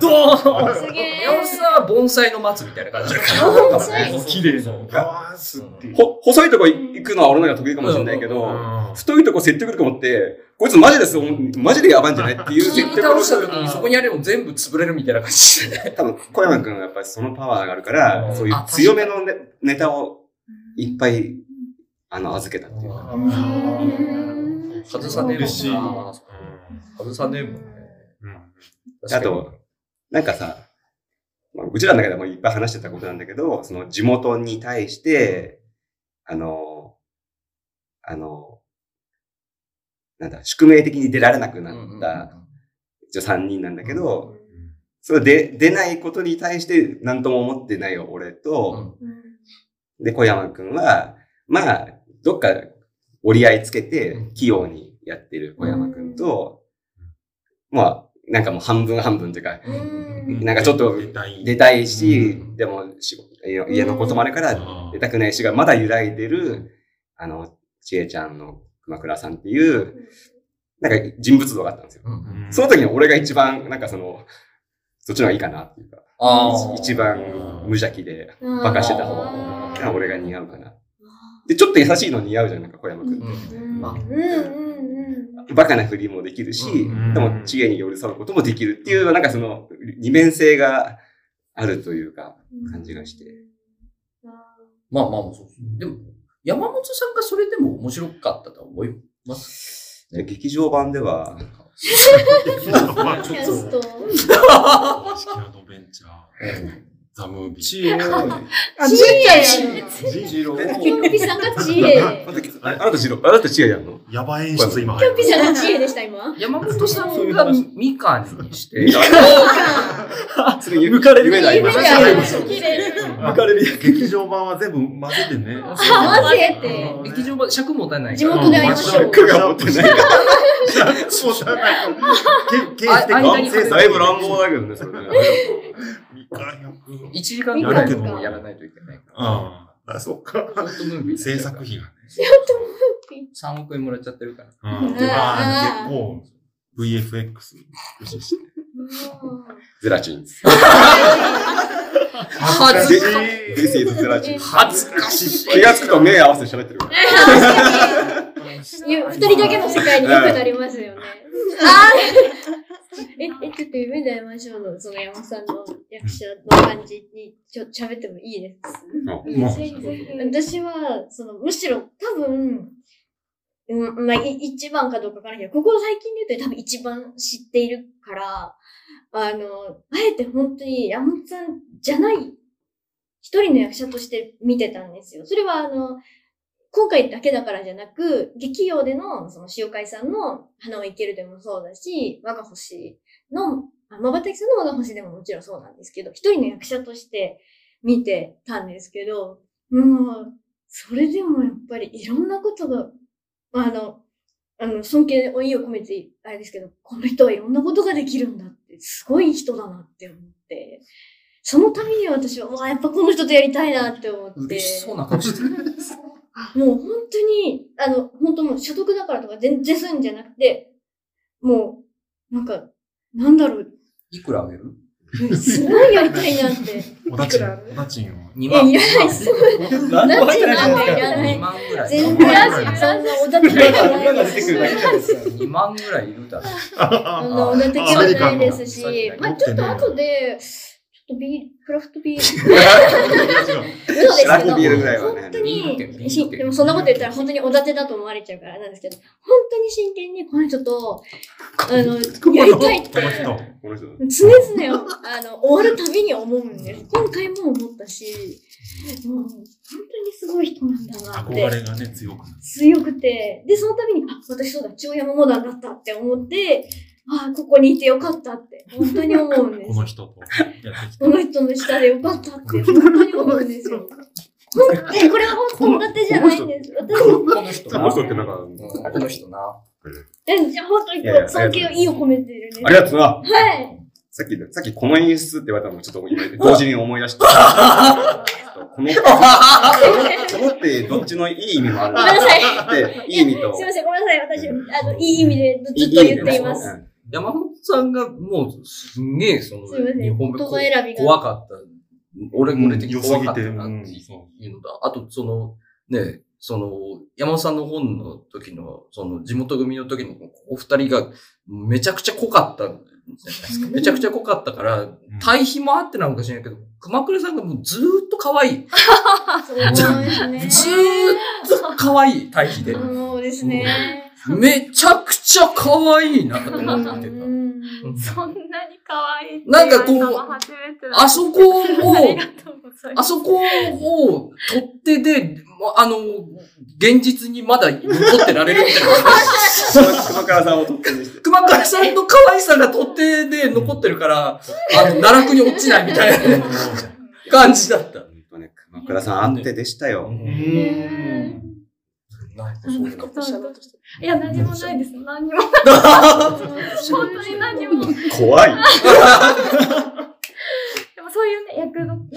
ドーンすげえ。山本さんは盆栽の松みたいな感じだから。盆栽綺麗なガースっていう。ほ、細いとこ行くのは俺の方が得意かもしれないけど、うん太いとこ説得力持って、こいつマジです、マジでやばいんじゃないっていう倒した力時にそこにあれも全部潰れるみたいな感じ。多分、小山くんはやっぱりそのパワーがあるから、うんそういう強めのネネタをいっぱい、あの、預けたっていうか。外さねえもん嬉し。外さねえもんね。うん。あと、なんかさ、まあうちらの中でもいっぱい話してたことなんだけど、その地元に対して、あの、あの、なんだ、宿命的に出られなくなった、一応3人なんだけど、それで出ないことに対して何とも思ってないよ、俺と、で、小山くんは、まあ、どっか折り合いつけて、器用にやってる小山くんと、まあ、なんかもう半分半分というか、なんかちょっと出たい。出たいしう、でも家のこともあるからうん出たくないしが、まだ揺らいでる、あの、ちえちゃんの熊倉さんっていう、なんか人物像があったんですよ。その時に俺が一番、なんかその、そっちの方がいいかなっていうか、ああ。一番無邪気で、ババカしてた方が俺が似合うかな。で、ちょっと優しいの似合うじゃん、なんか小山くん。うん。まあ。うんうんうん。バカなふりもできるし、うん。でも知恵に寄り添うこともできるっていう、なんかその二面性があるというか、うん感じがして。まあまあまあ、そうそう。でも、山本さんがそれでも面白かったと思います？で劇場版では、まあ キャスト。式ア ドベンチャー、ザ・ムービー。知恵。あ、ちっちゃいやつ。ジロー。キョッピさんが知恵。あなた、あなた白、あなた知恵やんの？やばい演出今キョッピ。さんが知恵でした、今。山本さんがみかんにして、それ抜かれる夢でありま夢したでありました綺麗。抜かれるや劇場版は全部混ぜてね。あ、混ぜて。劇場版尺持たない地から。元で会いましょう。尺が持ってないから。そうじゃないと。け刑事的あ間に制作だいぶ乱暴だけどね、それね。みかんよく。1時間ぐらいでもやらないといけないから。ああ、そっか。ショートムービー。制作費がね。3億円もらっちゃってるから。うん。うんああ、結構、VFX 駆使して。ゼラチン。恥ずかしい。This is ゼラチン。恥ずかしい。気がつくと目合わせて喋ってるから。二人だけの世界に良くなりますよね。あー え、え、ちょっと夢で会いましょうの、その山さんの役者の感じに、ちょ、喋ってもいいです？私は、その、むしろ多分、うん、まあ、一番かどうかわからないけど、ここ最近で言うと多分一番知っているから、あの、あえて本当に山本さんじゃない、一人の役者として見てたんですよ。それはあの、今回だけだからじゃなく、劇用での、その、塩海さんの花を生けるでもそうだし、我が星の、まばたきさんの我が星でももちろんそうなんですけど、一人の役者として見てたんですけど、もう、それでもやっぱりいろんなことが、あの、あの、尊敬を意を込めて、あれですけど、この人はいろんなことができるんだって、すごい人だなって思って、そのために私は、うわ、やっぱこの人とやりたいなって思って。嬉しそうな顔してる。もう本当に、あの、本当もう所得だからとか全然そういうんじゃなくて、もう、なんか、なんだろう、いくらあげる？すごいやりたいなって。おだちん、おだちんを。?2 いや、万。いらないっす。何ナチなんかいらな2い。万ぐらい。全2万然、そんなおだてがない裏が出てですくるだけじゃないですか。2万ぐらいいるだろ。あの、おだてがないですし、まあちょっと後で、ょっとビール、クラフトビール。いや違う嘘ですけど、ラグビールぐらいはね本当に、券しでもそんなこと言ったら本当におだてだと思われちゃうからなんですけど、本当に真剣にこの人と、あの、やりたいって。常々、あの、終わるたびに思うんです。今回も思ったし、もう、本当にすごい人なんだなって。憧れがね、強く。強くて、で、その度に、あ、私そうだ、中山モダンだったって思って、あここにいてよかったって、本当に思うんですこ。の人と この人の下でよかったって、本当に思うんですよ。本当にこれは本当だってじゃないんです。私も、この人この人ってなんか、うんこの人な。えじゃあ本当に尊敬をいいを込めてるんです。ありがとうな。はい。さっき、さっきこの演出って言われたのもちょっと今、同時に思い出した。この、このってどっちのいい意味もあるごめんなさい。で、いい意味と。すいません、ごめんなさい。私、あの、いい意味でずっと言っています。うん山本さんがもうすんげえその日本語怖かった。俺、うん俺的に怖かったなってうんいうのだ。あと、その、ね、その、山本さんの本の時の、その、地元組の時のお二人がめちゃくちゃ濃かったんじゃないですか。めちゃくちゃ濃かったから、対比もあってなのかしれないけど、熊倉さんがもうずーっと可愛い。そうですね。ずーっと可愛い対比で。そうですね。めちゃくちゃ可愛いなと思ってた。うんそんなに可愛いなんかこうあそこをあそこを取っ手で、もあの、現実にまだ残ってられるみたいな。熊川さんを取ってにして。熊倉さんの可愛さが取っ手で残ってるから、あの、奈落に落ちないみたいな感じだった。本当ね、熊倉さんあってでしたよ。いや、何もないです。何も。本当に何も。怖い。でもそういうね、役の、なんか、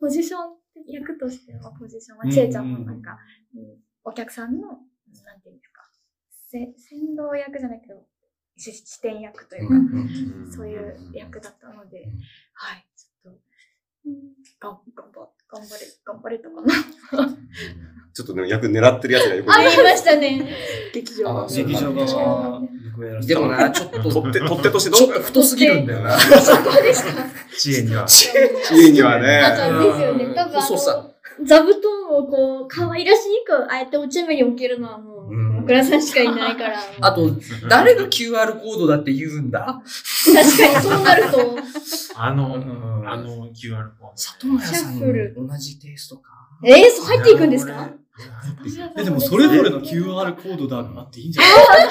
ポジション、役としてのポジションは、ちえちゃんもなんか、うんお客さんの、なんていうんですか、せ先導役じゃないけど、し視点役というか、そういう役だったので、はい、ちょっと、うん、がん頑張れ、頑張れたかな。ちょっとね、役狙ってるやつがよくありましたね。劇場があ劇場が、でもな、ちょっと、取って、取ってとしてちょっとどう太すぎるんだよな。そこでした。知恵には。知恵にはあね。とですよね。多分座布団をこう、可愛らしく、あえてお茶目に置けるのはもう、倉さんしかいないから。あと、誰が QR コードだって言うんだ？確かにそうなると、あの、うんあの QR コード。里村さんシャッフル同じテイストか？えー、そう入っていくんですか？え、でもそれぞれの QR コードだあっていいんじゃない？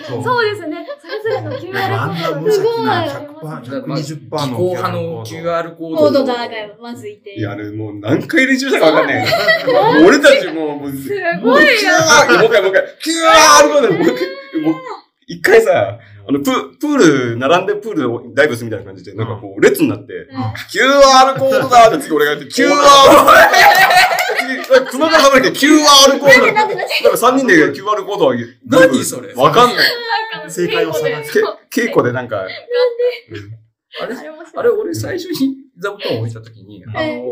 そうですね。それの QR コード無邪気なす100%、まあ120%気の候派の QR QR コード。コードだがまずいて。いや、あれもう何回練習したかわかんない 俺たちもう、もう、すごいキューもう一回もう一回、キューコードもう一回、もう一回さ、あの、ププール、並んでプールをダイブするみたいな感じで、なんかこう、列になって、QR コードだって次俺がやって、QR コード熊川さんだけ QR コードなんか3人で QR コードを上げる。何それわかんない。正解を探け 稽古でなんか、あれ？あれ俺最初に座布団を置いたときに、あえの、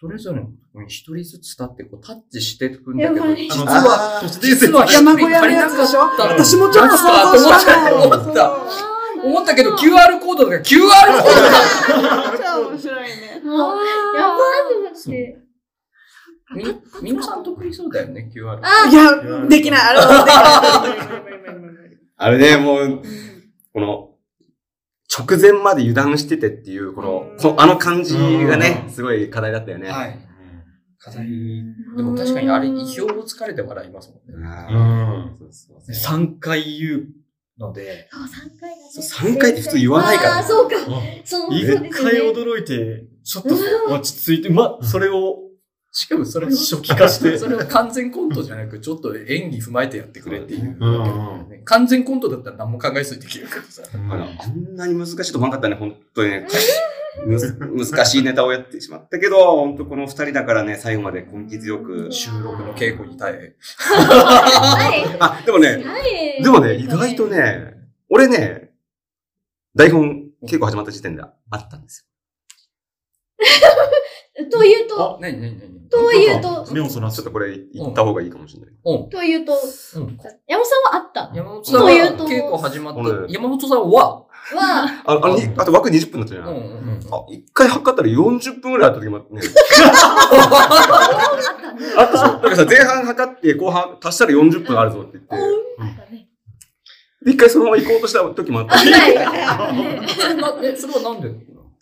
それぞれのとこに一人ずつ立ってこうタッチしていくんだけど、やばい。実は、実は山小屋のやつでしょ？私もちょっと想像したの。思った思ったけど QR コードだから QR コードだ。じゃあ面白いね。やばーと思って。み、みんなさん得意そうだよね、QR。あいや、できない。あれね、もう、この、直前まで油断しててっていう、この、こあの感じがね、すごい課題だったよね。はい。課題。でも確かにあれ、意表をつかれて笑いますもんね。あうん。ーそうそうそう3回言うので、そう、3回だね。そう3回って普通言わないからああ、そうか。その、そう一ですよ回ね。驚いて、ちょっと落ち着いて、ま、それをしかもそれを初期化して、それを完全コントじゃなく、ちょっと演技踏まえてやってくれっていう。完全コントだったら何も考えずにできるからさ。あんなに難しいと思わなかったね、本当にね。難しいネタをやってしまったけど、本当この二人だからね、最後まで根気強く。収録の稽古に耐え。はい。あ、でもね、はい。でもね、意外と。ね、俺ね、台本、稽古始まった時点であったんですよ。というと、何何何？というと、目をそらすちょっとこれ言った方がいいかもしれない。うん。というと、うん山本さんはあった？山本さんはというと稽古始まったう。ん山本さんは、は、あ、あの、にあと枠20分だったじゃ。うんんうんうん。あ、一回測ったら40分ぐらいあった時もあってね。あったそう。だからさ、前半測って後半足したら40分あるぞって言って。あったね。で、一回そのまま行こうとした時もあった。それなえそれはなんで？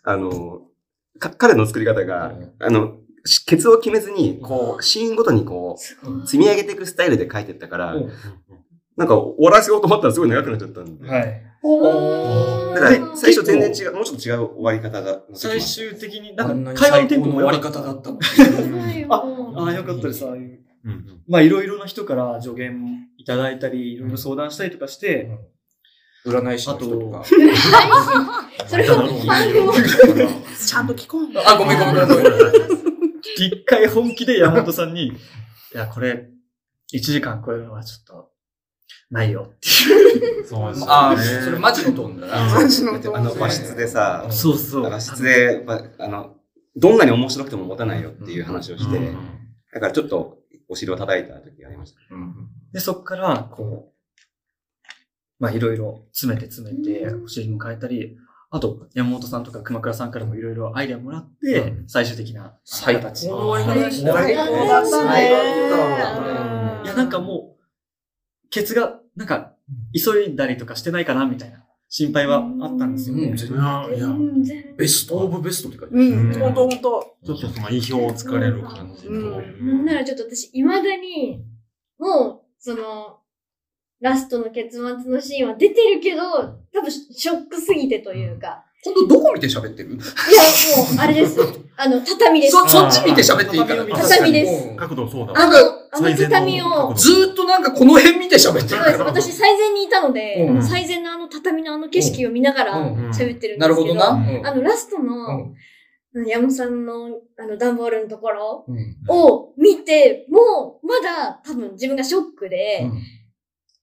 あの、か彼の作り方が、あの、しケツを決めずに、こう、シーンごとにこう、積み上げていくスタイルで書いてったから、うんなんか終わらせようと思ったらすごい長くなっちゃったんで。はい。おだから最初全然違う、もうちょっと違う終わり方が。最終的に、あなんか会話のテンポの終わり方だったの。あ、ああ、よかったです。ああいう。まあ、いろいろな人から助言いただいたり、いろいろ相談したりとかして、占い師の人とか。それはファンも。ちゃんと聞こう。あ、ごめんごめんごめんごめん。一回本気で山本さんに、いや、これ、1時間超えるのはちょっと、ないよっていう。そうですよね。あ、それマジのトーンだな。マジのトーンあの、和室でさ、そうそう。和室で、あの、どんなに面白くても持たないよっていう話をして、うんだからちょっとお尻を叩いた時がありました。で、そっから、こう、まあ、いろいろ詰めて詰めて、お尻も変えたり、あと、山本さんとか熊倉さんからもいろいろアイデアもらって、最終的な最高形。の終わり方でした最高だったね。いや、なんかもう、ケツが、なんか、急いだりとかしてないかな、みたいな心配はあったんですよね。ベストオブベストって書いてある。うん、ほん。とほんと。ちょっとその意表をつかれる感じと。うん。なんならちょっと私、未だに、もう、その、ラストの結末のシーンは出てるけど、多分ショックすぎてというか。今度どこ見て喋ってる？いや、もう、あれです。あの、畳です。そ、そっち見て喋っていいから。畳ですうん角度そうだ。あの、あの畳をずーっとなんかこの辺見て喋ってるそうです。私、最前にいたので、うん最前のあの畳のあの景色を見ながらうんうん喋ってるんなですけど、るほどな。うんあの、ラストうの、ん山本さんの、あの、段ボールのところうんを見て、もう、まだ多分自分がショックで、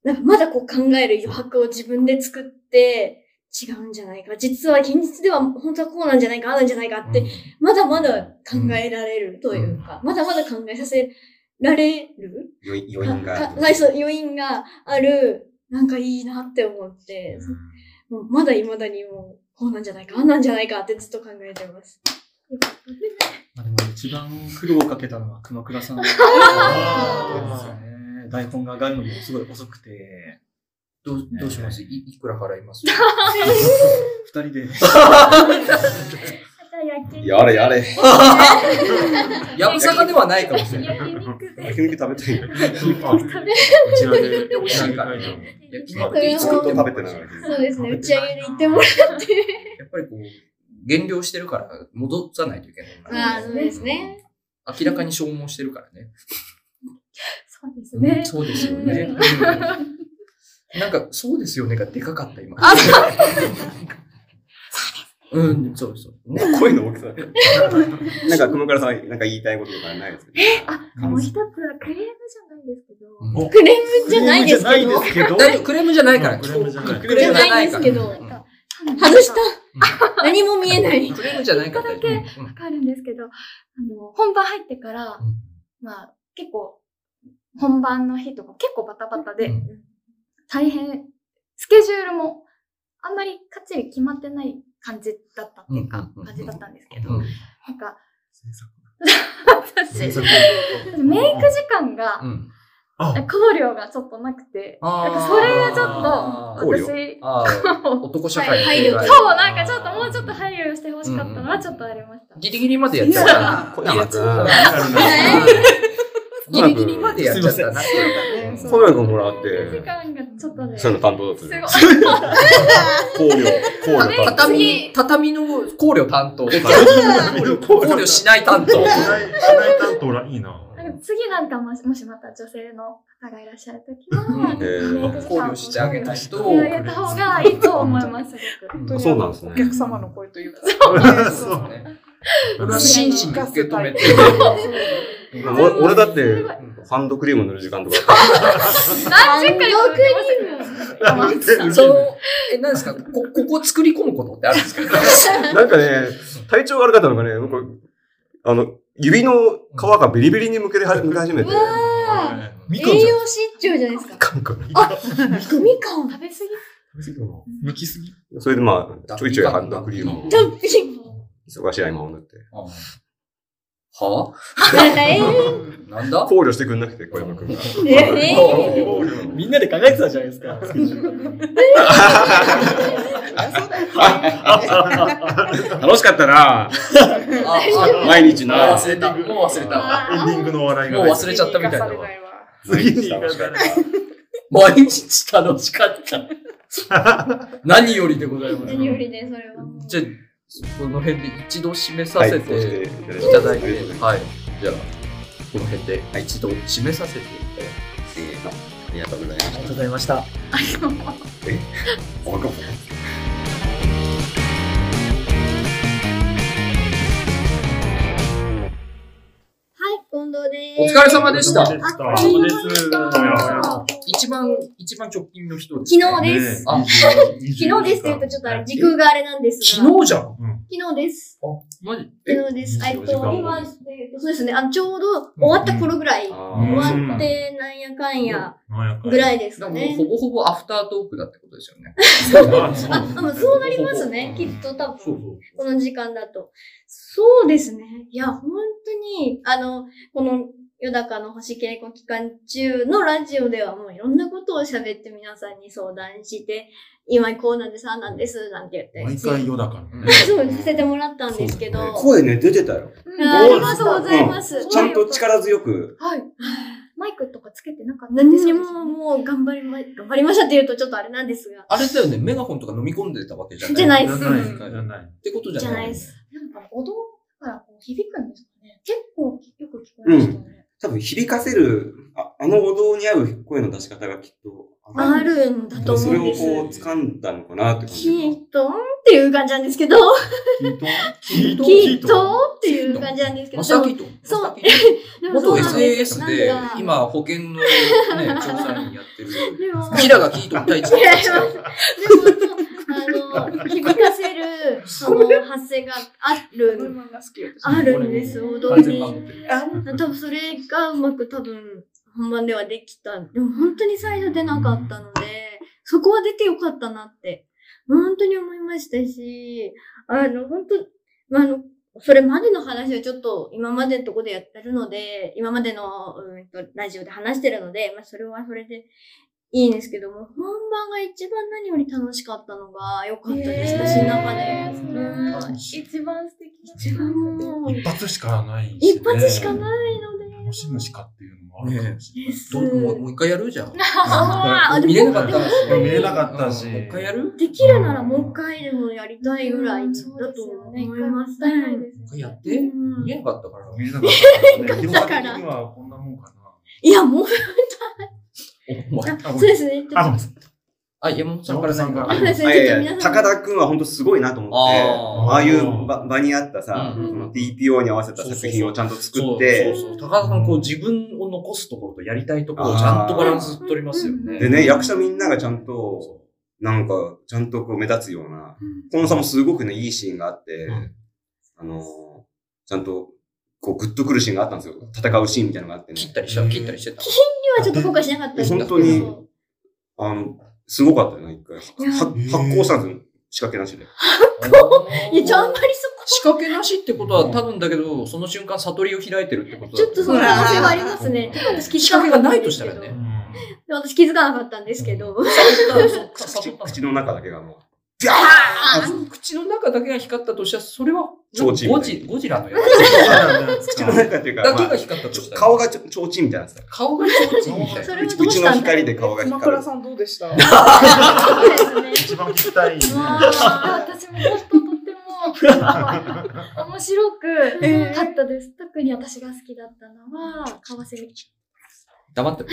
なんかまだこう考える余白を自分で作って、違うんじゃないか。実は現実では本当はこうなんじゃないか、ああなんじゃないかって、まだまだ考えられるというか、まだまだ考えさせられる余韻余韻が。かはい、そう、余韻がある、なんかいいなって思って、もうまだ未だにもう、こうなんじゃないか、ああなんじゃないかってずっと考えてます。まあでも一番苦労をかけたのは熊倉さん ですよあね。台本が上がるのもすごい遅くて、どう、どうします？いいくら払います？二人で。や れやれ。やぶさかではないかもしれない。焼 肉で。焼肉食べたい。焼肉肉っていつもずっと食べてながら。そうですね、打ち上げで行ってもらって。やっぱりこう、減量してるから戻さないといけない。ああ、そうですね。明らかに消耗してるからね。そうですね。そうですよね。うんなんか、そうですよねがでかかった、今。あ、うん、そうそう。ね。声の大きさ。なんか、熊倉さん、なんか言いたいこととかないですか？あ、もう一つはクレームじゃないですけど、おクレームじゃないですけど。クレームじゃないから。クレームじゃないクレームじゃないですけどうん外した？何も見えない。クレームじゃないから。一個だけうんわかるんですけど、あの、本番入ってから、まあ、結構、本番の日とか結構バタバタで、大変、スケジュールもあんまりかっちり決まってない感じだったっていうか感じだったんですけど、うん。なんか、私、メイク時間が考慮がちょっとなくて、なんかそれがちょっと、私、男社会の配慮。そう、なんかちょっともうちょっと配慮してほしかったのはちょっとありました。ギリギリまでやっちゃったな。小山くん。ギリギリまでやっちゃったな。小山くんほら、あっ時て、間がちょっとね、そ の担当だったすごい。考慮、考慮担当。畳、畳の考慮担当。考考慮しない担当。しない、しない担当らいいな。次なんかもしもしまた女性の方がいらっしゃるときは、考慮してあげないと考慮してあげた方がいいと思います、そうなんですね。お客様の声というか。そう ね俺は真摯に受け止めて。お俺だって、ハンドクリーム塗る時間とか何十回も言ってましたけど。その、え、何ですか？こ、ここ作り込むことってあるんですか？た なんかね、体調悪かったのがね、なんか、あの、指の皮がビリビリに向けて向け始めて。栄養失調じゃないですか。カンカンあ、みかん。食べ過ぎ剥きすぎ。それでまあ、ちょいちょいハンドクリームをトッピング。忙しい合間を縫って。はなんか、えー、なんだ？考慮してくんなくて、小山くんが。えー、みんなで考えてたじゃないですか。楽しかったなああ毎日なもう忘れた。もう忘れた。エンディングの笑いが。もう忘れちゃったみたいだわ。次に行かされ毎日楽しかった。何よりでございます。何よりで、それは。じゃあ、この辺で一度締めさせてていいただいて、はい。じゃあ、この辺で一度締めさせていただきせーのありがとうございましありがとうございました。た。わかんないはい、近藤です。お疲れ様でした。あお疲れ様でした一番、一番直近の人です、昨日です。あ昨日ですって言うとちょっと時空があれなんですが。昨日じゃん。あ、昨日です。マジ？え？昨日です。え？っと、今そうですね。あの、ちょうど終わった頃ぐらい。あ終ーわって、なんやかんや、ぐい。らいですかねほ。ぼほぼアフタートークだってことですよね。あそうなりますね。きっと多分。この時間だと。そうですね。いや、本当に、あの、この、よだかの星稽古期間中のラジオではもういろんなことを喋って皆さんに相談して、今こうなんです、ああなんです、なんて言って。毎回夜だからね。そうさせてもらったんですけど。そうだ声ね、出てたよ。あありがとうございます。ちゃんと力強く。はい。マイクとかつけてなかった何にですよねももう頑張りま、頑張りましたって言うとちょっとあれなんですが。あれだよね、メガホンとか飲み込んでたわけじゃないじゃないっすじゃない、じゃない。ってことじゃないじゃないです。なんか、お堂からこう響くんですかね。結構よく聞こえましたね。多分響かせる、ああのお堂に合う声の出し方がきっとあるんだと思それをうんです。こう掴んだのかなって感じきっと、んっていう感じなんですけど、キートきっと？っていう感じなんですけど、マサキと？そう。マサキと？でもそ元うなんです SAS で今保険のね、調査員やってる。キラがキート対一でも、あの、響かせる、その、発声がある、あるんです、踊り版持って。る。多分それがうまく多分本番ではできた。でも本当に最初出なかったので、そこは出てよかったなって、本当に思いましたし、あの、本当、まあ、あの、それまでの話をちょっと今までのとこでやってるので、今までの、うんと、ラジオで話してるので、まあそれはそれでいいんですけども、本番が一番何より楽しかったのが良かったです、私の中で。一番素敵な一番もう、一発しかない。一発しかないので。楽しむしかっていうのもあるかもしれない。ですどうもうもう一回やる？じゃん。見れなかったでもこれ見れなかったし。もう一回やる？できるならもう一回でもやりたいぐらいだと思ね。います一回ね。一回やって？うん見えなかったから。見れなかったからね。だから的にはこんなもんかな。いや、もう、お前あそうですね。あ、山本さんから何か。あそうですね。高田くんは本当すごいなと思って、あああいう場場にあったさ、うんその TPO に合わせた作品をちゃんと作って、そうそう。高田さん、こう自分を残すところとやりたいところをちゃんとバランス取りますよね。でね、役者みんながちゃんと、なんか、ちゃんとこう目立つような、このさんもすごくね、いいシーンがあって、うんあのー、ちゃんと、こう、グッとくるシーンがあったんですよ。戦うシーンみたいなのがあってね。切ったりした、切ったりしてた。にはちょっとフォーカスしなかったですけど。本当にあの、すごかったよね、一回。発行したんですよ。仕掛けなしで。いや、ちょ、あんまりそこ、仕掛けなしってことは多分だけど、その瞬間悟りを開いてるってことだちょっとその可能性はありますね。ちょっと私気づかなかったんですけど。仕掛けがないとしたらねで私気づかなかったんですけど。口口の中だけがもう、口の中だけが光ったとしたら、それは、ゴジゴジラのや口の中っていうつ。か、まあだけが光ったとちょしたら。顔がちょ提灯みたいなやつ顔が提灯みたいな。口の光で顔が熊光る。倉さんどうでした？そうですね。一番聞きたい私も本当とっても面白くかったです。特に私が好きだったのは、川瀬美黙ってる。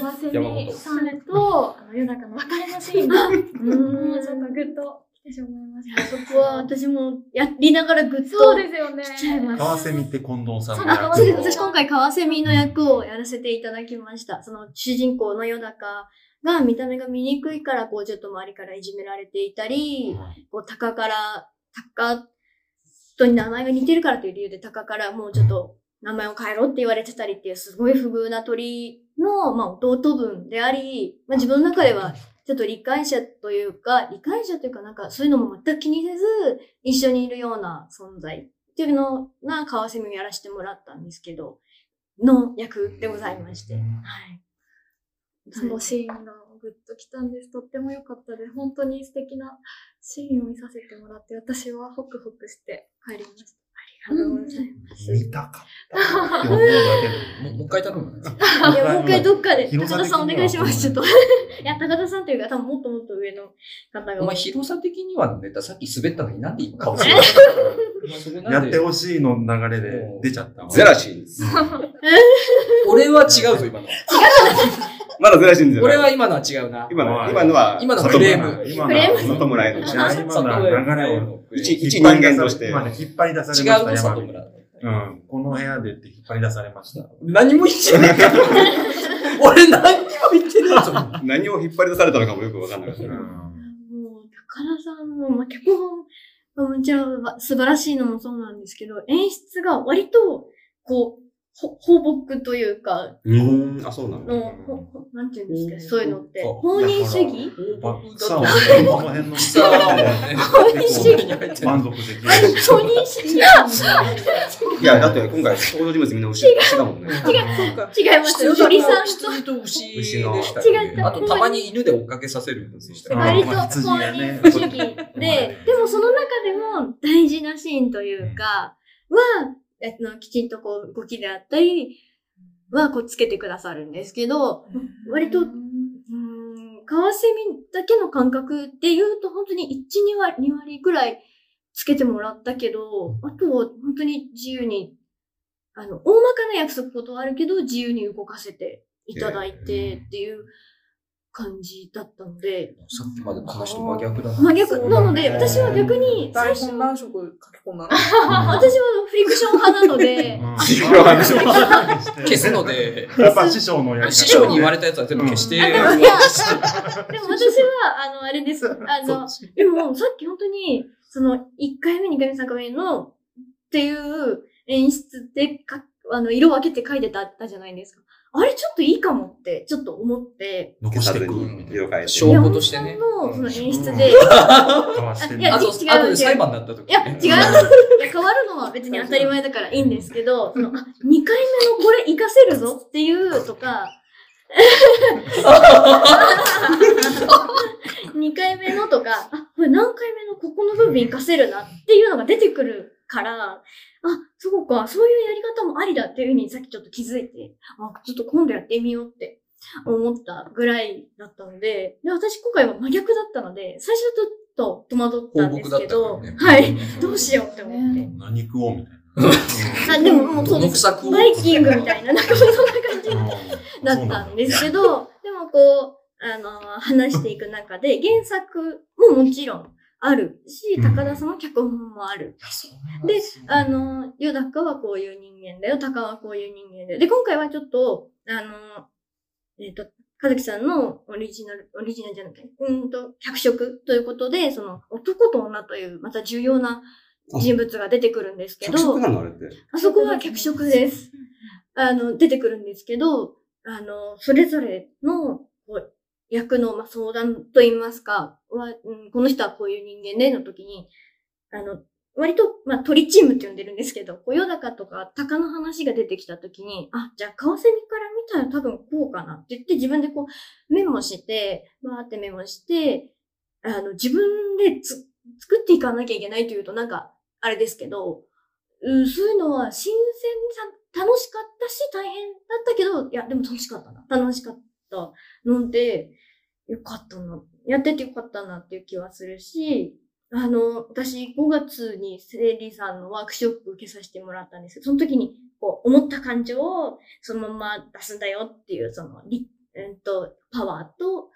川瀬さんと、あの、夜中の別れのシーンが、もうちょっとグッと来てしまいました。そこは私もやりながらグッと。そうですよね。来ちゃいます川瀬見って近藤さんそうが川瀬美そうです。私今回、川瀬美の役をやらせていただきました。その主人公のよだかが見た目が醜いから、こうちょっと周りからいじめられていたり、こう、鷹から、鷹人に名前が似てるからという理由でタカからもうちょっと名前を変えろって言われてたりっていうすごい不遇な鳥の、まあ、弟分であり、まあ、自分の中ではちょっと理解者というか、理解者というかなんかそういうのも全く気にせず一緒にいるような存在っていうのな川蝉をやらせてもらったんですけど、の役でございまして。はい。そのシーンがグッときたんです。とっても良かったです。本当に素敵なシーンを見させてもらって、私はホクホクして帰りました。ありがとうございます。見たかったって思うだけで。もうもう一回頼む。いや、もう一回どっかで、高田さんお願いします、ちょっと。いや、高田さんというか、多分もっともっと上の方が。お前、広さ的にはネタさっき滑ったのになんで今顔そうやってほしいの流れで出ちゃったわ。ゼラシンです。俺は違うぞ、今の。まだゼラシンですよ。俺は今のは違うな。今の、今のは、今のクレーム今のクレーム里村へのじゃあ今のは流れを一一人間として今ね、引っ張り出されました、違う里村。うん。この部屋でって引っ張り出されました。何も言ってないから。俺何にも言ってないぞ。何を引っ張り出されたのかもよくわかんなかったけど。もう、高田さんの、まあ、脚本はもちろん素晴らしいのもそうなんですけど、演出が割と、こう、ほ放牧というか、うーん、あ、そうな。の、ほほなんていうんですかね、そういうのって。あ放任主義？バッこの辺のさあ、主義。満足できる。放任主義。いや、だって今回、登場人物みんな牛。牛だもんね。違う、違います。鳥さんと、羊と牛でしたっ違った。けあと、たまに犬で追っかけさせるんでしたっけ割とまあ羊放やね。任主義で、でもその中でも大事なシーンというか、は、えっと、きちんとこう、動きであったり、は、こう、つけてくださるんですけど、割と、うん、カワセミだけの感覚で言うと、本当に1、2割、2割くらいつけてもらったけど、あとは本当に自由に、あの、大まかな約束ことはあるけど、自由に動かせていただいてっていう感じだったので、さっきまでの話と真逆だな。真逆。なので、私は逆に、最台初、本何色書き込んだの？私はフリクション派なので、うん。違う話を消すので、やっぱ師匠のやり方。師匠に言われたやつは全部消して、あでもいや、でも私は、あの、あれです。あの、でも、さっき本当に、その、1回目、2回目、3回目の、っていう演出でか、あの、色分けて書いてたったじゃないですか。あれちょっといいかもって、ちょっと思って、残していくに色変えて。証拠としてね。のその演出で、いや違うあ裁判になった時いや、違う。ねいや、変わるのは別に当たり前だからいいんですけど、その、あ、2回目のこれ活かせるぞっていうとか、2回目のとか、あ、これ何回目のここの部分活かせるなっていうのが出てくるから、あ、そうか、そういうやり方もありだっていうふうにさっきちょっと気づいて、あ、ちょっと今度やってみようって思ったぐらいだったので、で、私今回は真逆だったので、最初ちょっと戸惑ったんですけど、放牧だったからはい。ねどうしようって思って。何食おうみたいな。あでももうそうです。バイキングみたいな、なんかそんな感じだったんですけど、でもこう、あの、話していく中で、原作ももちろんあるし、うん高田さんの脚本もある。で、あの、ヨダカはこういう人間だよ、タカはこういう人間だよ。で、今回はちょっと、あの、えっ、と、かずきさんのオリジナル、オリジナルじゃなくて、うんと、脚色ということで、その、男と女という、また重要な人物が出てくるんですけど、脚色なのあれって？あそこは脚色です。あの、出てくるんですけど、あの、それぞれの、こう役の、まあ、相談といいますか、は、うん、この人はこういう人間での時に、あの、割と、まあ、鳥チームって呼んでるんですけど、こう、ヨとかタカの話が出てきた時に、あ、じゃあ、カワセミから見たら多分こうかなって言って、自分でこう、メモして、バーってメモして、あの、自分でつ作っていかなきゃいけないというと、なんか、あれですけど、うん、そういうのは新鮮さ、楽しかったし、大変だったけど、いや、でも楽しかったな。楽しかったったので、よかったな。やっててよかったなっていう気はするし、あの、私5月にセリさんのワークショップ受けさせてもらったんですけど、その時に、こう、思った感情をそのまま出すんだよっていう、その、えっと、パワーと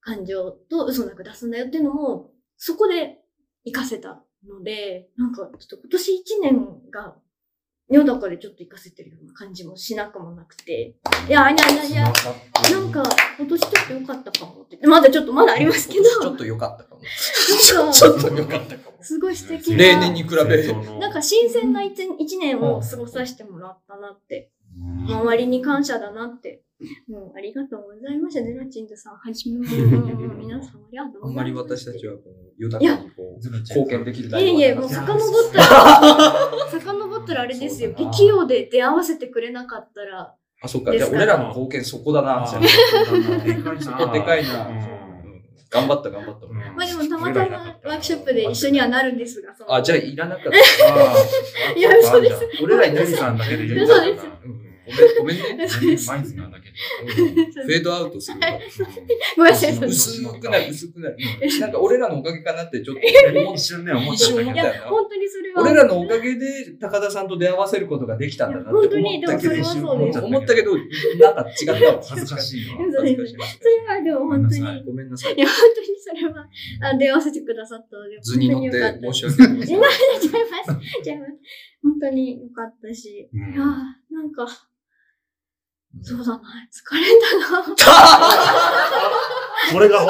感情と嘘なく出すんだよっていうのも、そこで活かせたので、なんか、ちょっと今年1年が、世の中でちょっと活かせてるような感じもしなくもなくて。いや、いやいやいや、なんか、今年ちょっと良かったかもって。まだちょっと、まだありますけど。ちょっと良かったかも。ちょっと良かったかも。すごい素敵な。例年に比べ、なんか新鮮な一一年を過ごさせてもらったなって、周りに感謝だなって。もうありがとうございました。ゼラチンズさんはじめ、皆さんありがとうあんまりございます。私たちはこの、豊かにこう、貢献できるいえいえ、もう遡ったら、遡ったらあれですよ。不器用で出会わせてくれなかったら、あ、そっか。じゃあ俺らの貢献そこだな。でかいな。こでかいな。ううんん頑張った頑張った。まあでもた。またまワークショップで一緒にはなるんですが、そのあ、じゃあいらなかった。いや嘘です。俺らにテリさんだけで言う嘘です。うんごめん、ごめんね。マイズなんだけうんフェードアウトするわ。ごめんなさい。薄くなる、薄くなる。なんか俺らのおかげかなってちょっとど。一瞬ね、思っちゃったけどいや、本当にそれは。俺らのおかげで高田さんと出会わせることができたんだなって思ったけど、いや本当にでもそれはそうです思ったけど、なんか違ったわ。恥ずかしいわ。そうです恥ずかしい。それはでも本当に。ごめんなさいごめんなさいい。や、本当にそれは、あ出会わせてくださったので、図に乗っ本当によかってた申し訳ありません。違 い。違います。違います。本当に良かったし、うんいやーなんか、そうだな、疲れたな。それがほん、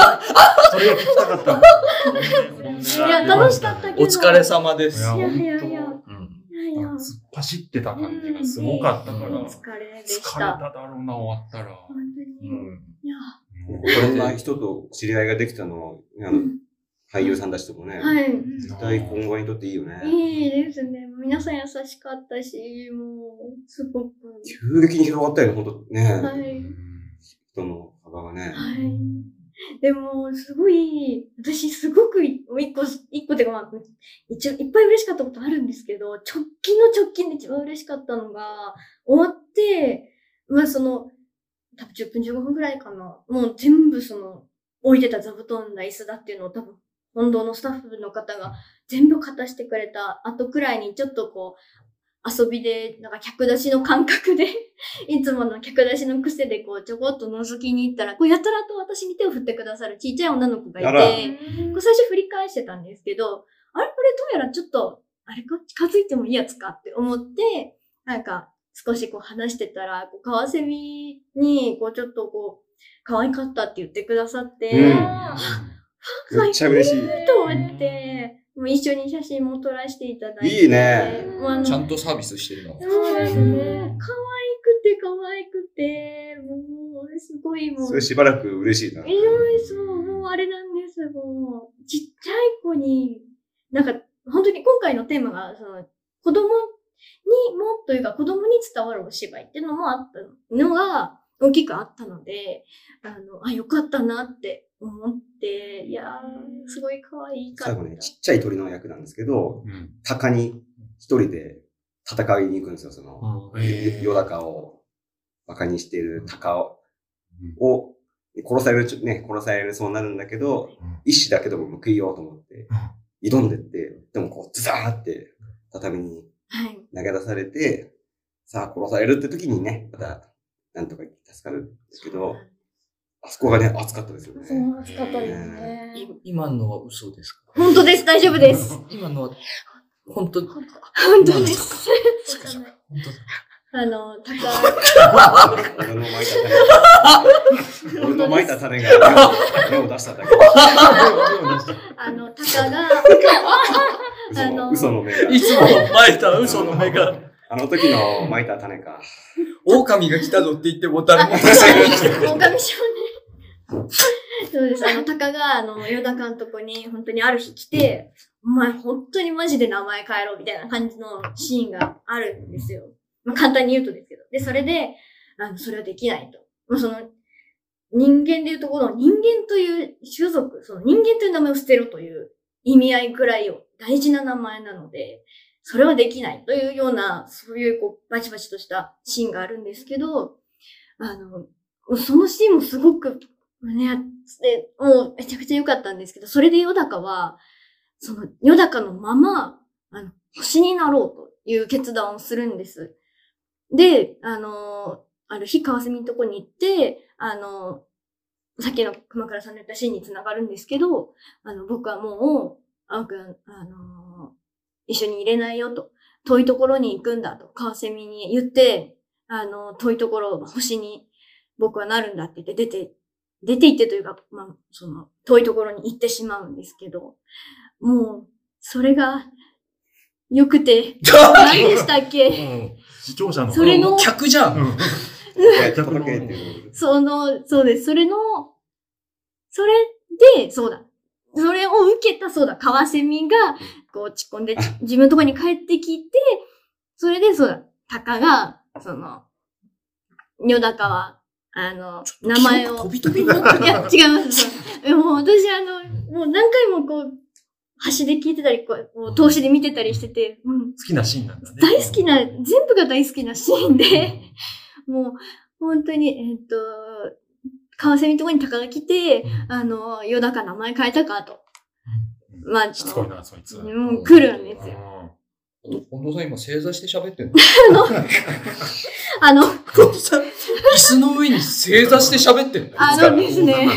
それが聞きたかった。いや、楽しかったけど。お疲れ様です。いやいやいやいや、うんいやいや、突っ走ってた感じがすごかったから、お疲疲れでれした。ただろうな、終わったら。本当に。うんいや、こんな人と知り合いができたの、あの、俳優さんたちともね、はい。絶対今後にとっていいよね。いいですね。皆さん優しかったし、もう、すごく。急激に広がったよね、ほんとね。はい。人の幅がね。はい。でも、すごい、私すごくい、一個、一個でまあ、一応いっぱい嬉しかったことあるんですけど、直近の直近で一番嬉しかったのが、終わって、まあその、多分10分15分くらいかな。もう全部その、置いてた座布団だ椅子だっていうのを多分、本堂のスタッフの方が全部片してくれた後くらいにちょっとこう、遊びで、なんか客出しの感覚で、いつもの客出しの癖でこう、ちょこっと覗きに行ったら、こう、やたらと私に手を振ってくださるちっちゃい女の子がいて、こう最初振り返してたんですけど、あれ？これどうやらちょっと、あれか？近づいてもいいやつかって思って、なんか少しこう話してたら、こう、カワセミに、こうちょっとこう、可愛かったって言ってくださって、うんめっちゃ嬉しい。と思って、もう一緒に写真も撮らせていただいて。いいねちゃんとサービスしてるな。そうですね。可愛くて可愛くて、もう、すごいもう。それしばらく嬉しいな。ええそう、もうあれなんです。もう、ちっちゃい子に、なんか、本当に今回のテーマが、その、子供にもというか子供に伝わるお芝居っていうのもあったのが、大きくあったので、あの、あ、よかったなって思って、いやー、すごい可愛いかった。最後ね、ちっちゃい鳥の役なんですけど、うん。鷹に一人で戦いに行くんですよ、その、ヨダカを馬鹿にしている鷹を、を殺される、ね、殺されそうになるんだけど、一死だけでも報いようと思って、挑んでって、でもこう、ズザーって畳にはい。投げ出されて、さあ殺されるって時にね、また、なんとか助かるんですけど、あそこがね、熱かったですよね。そう、暑かったですね。い今のは嘘ですか？本当です、大丈夫です。今のは、本当、本当です。本当だ。あの、高俺の巻いた種が、俺の巻いた種が芽を出しただけ。あの、タカが、嘘のあの嘘の芽が。いつも巻いた嘘の目が、あの時の巻いた種か。狼が来たぞって言っても誰もあ、狼少年。そうです。あの、タカが、あの、ヨダ監督に本当にある日来て、お前本当にマジで名前変えろみたいな感じのシーンがあるんですよ。まあ、簡単に言うとですけど。で、それで、あの、それはできないと。まあ、その、人間でいうところの人間という種族、その人間という名前を捨てろという意味合いくらいを大事な名前なので、それはできないというような、そういうこう、バチバチとしたシーンがあるんですけど、あの、そのシーンもすごく胸熱で、もうめちゃくちゃ良かったんですけど、それでヨダカは、その、ヨダカのまま、あの、星になろうという決断をするんです。で、あの、ある日、川蝉のとこに行って、あの、さっきの熊倉さんの言ったシーンにつながるんですけど、あの、僕はもう、青くん、あの、一緒に入れないよと、遠いところに行くんだと、川蝉に言って、あの、遠いところ、星に僕はなるんだって言って出て出て行ってというか、まあ、その、遠いところに行ってしまうんですけど、もう、それが、良くて、何でしたっけ？うん視聴者の。それの客じゃん。うん。やっただけっていう。その、そうです。それの、それで、そうだ。それを受けた、そうだ、カワセミが、こう落ち込んで、自分のところに帰ってきて、それで、そうだ、タカが、その、ヨダカは、あの、名前を。飛び飛びになっていや、違います。もう私、あの、もう何回もこう、端で聞いてたり、こう、もう通しで見てたりしてて、うん、好きなシーンなんだね。大好きな、全部が大好きなシーンで、もう、本当に、えっ、と、カワセミのところにタカが来て、あの、ヨダカ名前変えたかと。まあ、しつこいな、そいつ。うん、来るんですよ。近藤さん今正座して喋ってんの？あの、近藤さん、椅子の上に正座して喋ってんの？あのですね、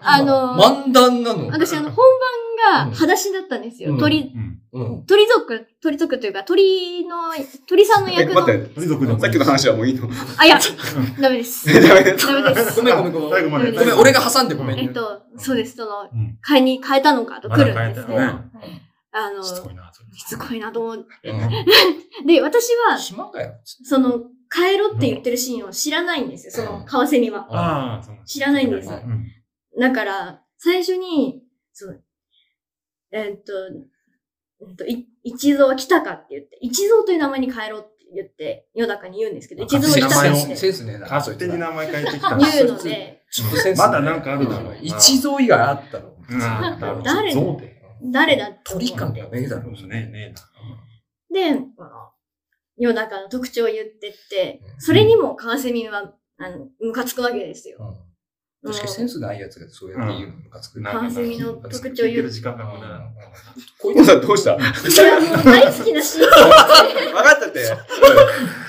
あの、漫談なの？私あの、本番が裸足だったんですよ。うん鳥、うん。うん。鳥族、鳥族というか、鳥の、鳥さんのえ、役の、待って、鳥族でもさっきの話はもういいの？あ、いや、ダメです。ダメです。ダメです。ごめんごめんごめん。ごめんごめん、俺が挟んでごめんね。えっと、そうです。その、うん。買いに変えたのかと来るんですね。まだ変えたよねあの、しつこいな。しつこいなと思って。うん で、私は、暇かよ。その、帰ろって言ってるシーンを知らないんですよ。その、カワセミは。知らないんですうん。だから、最初に、そう、えっと、えっと、い一蔵は来たかって言って、一蔵という名前に変えろって言って、ヨダカに言うんですけど、一蔵は来たかってセンスね。勝手に名前変えてきたん言うので、まだなんかあるだろうな一蔵以外あったの？誰象で。誰だ鳥感がねえだろ。ねねえで、この、ヨダカの特徴を言ってって、それにもカワセミは、あの、ムカつくわけですよ。うん確かにセンスないやつがそうやって言うのムカつくな。な。カミの特徴を言う。時間がさんどうした分それはもう大好きなシーン。かったって。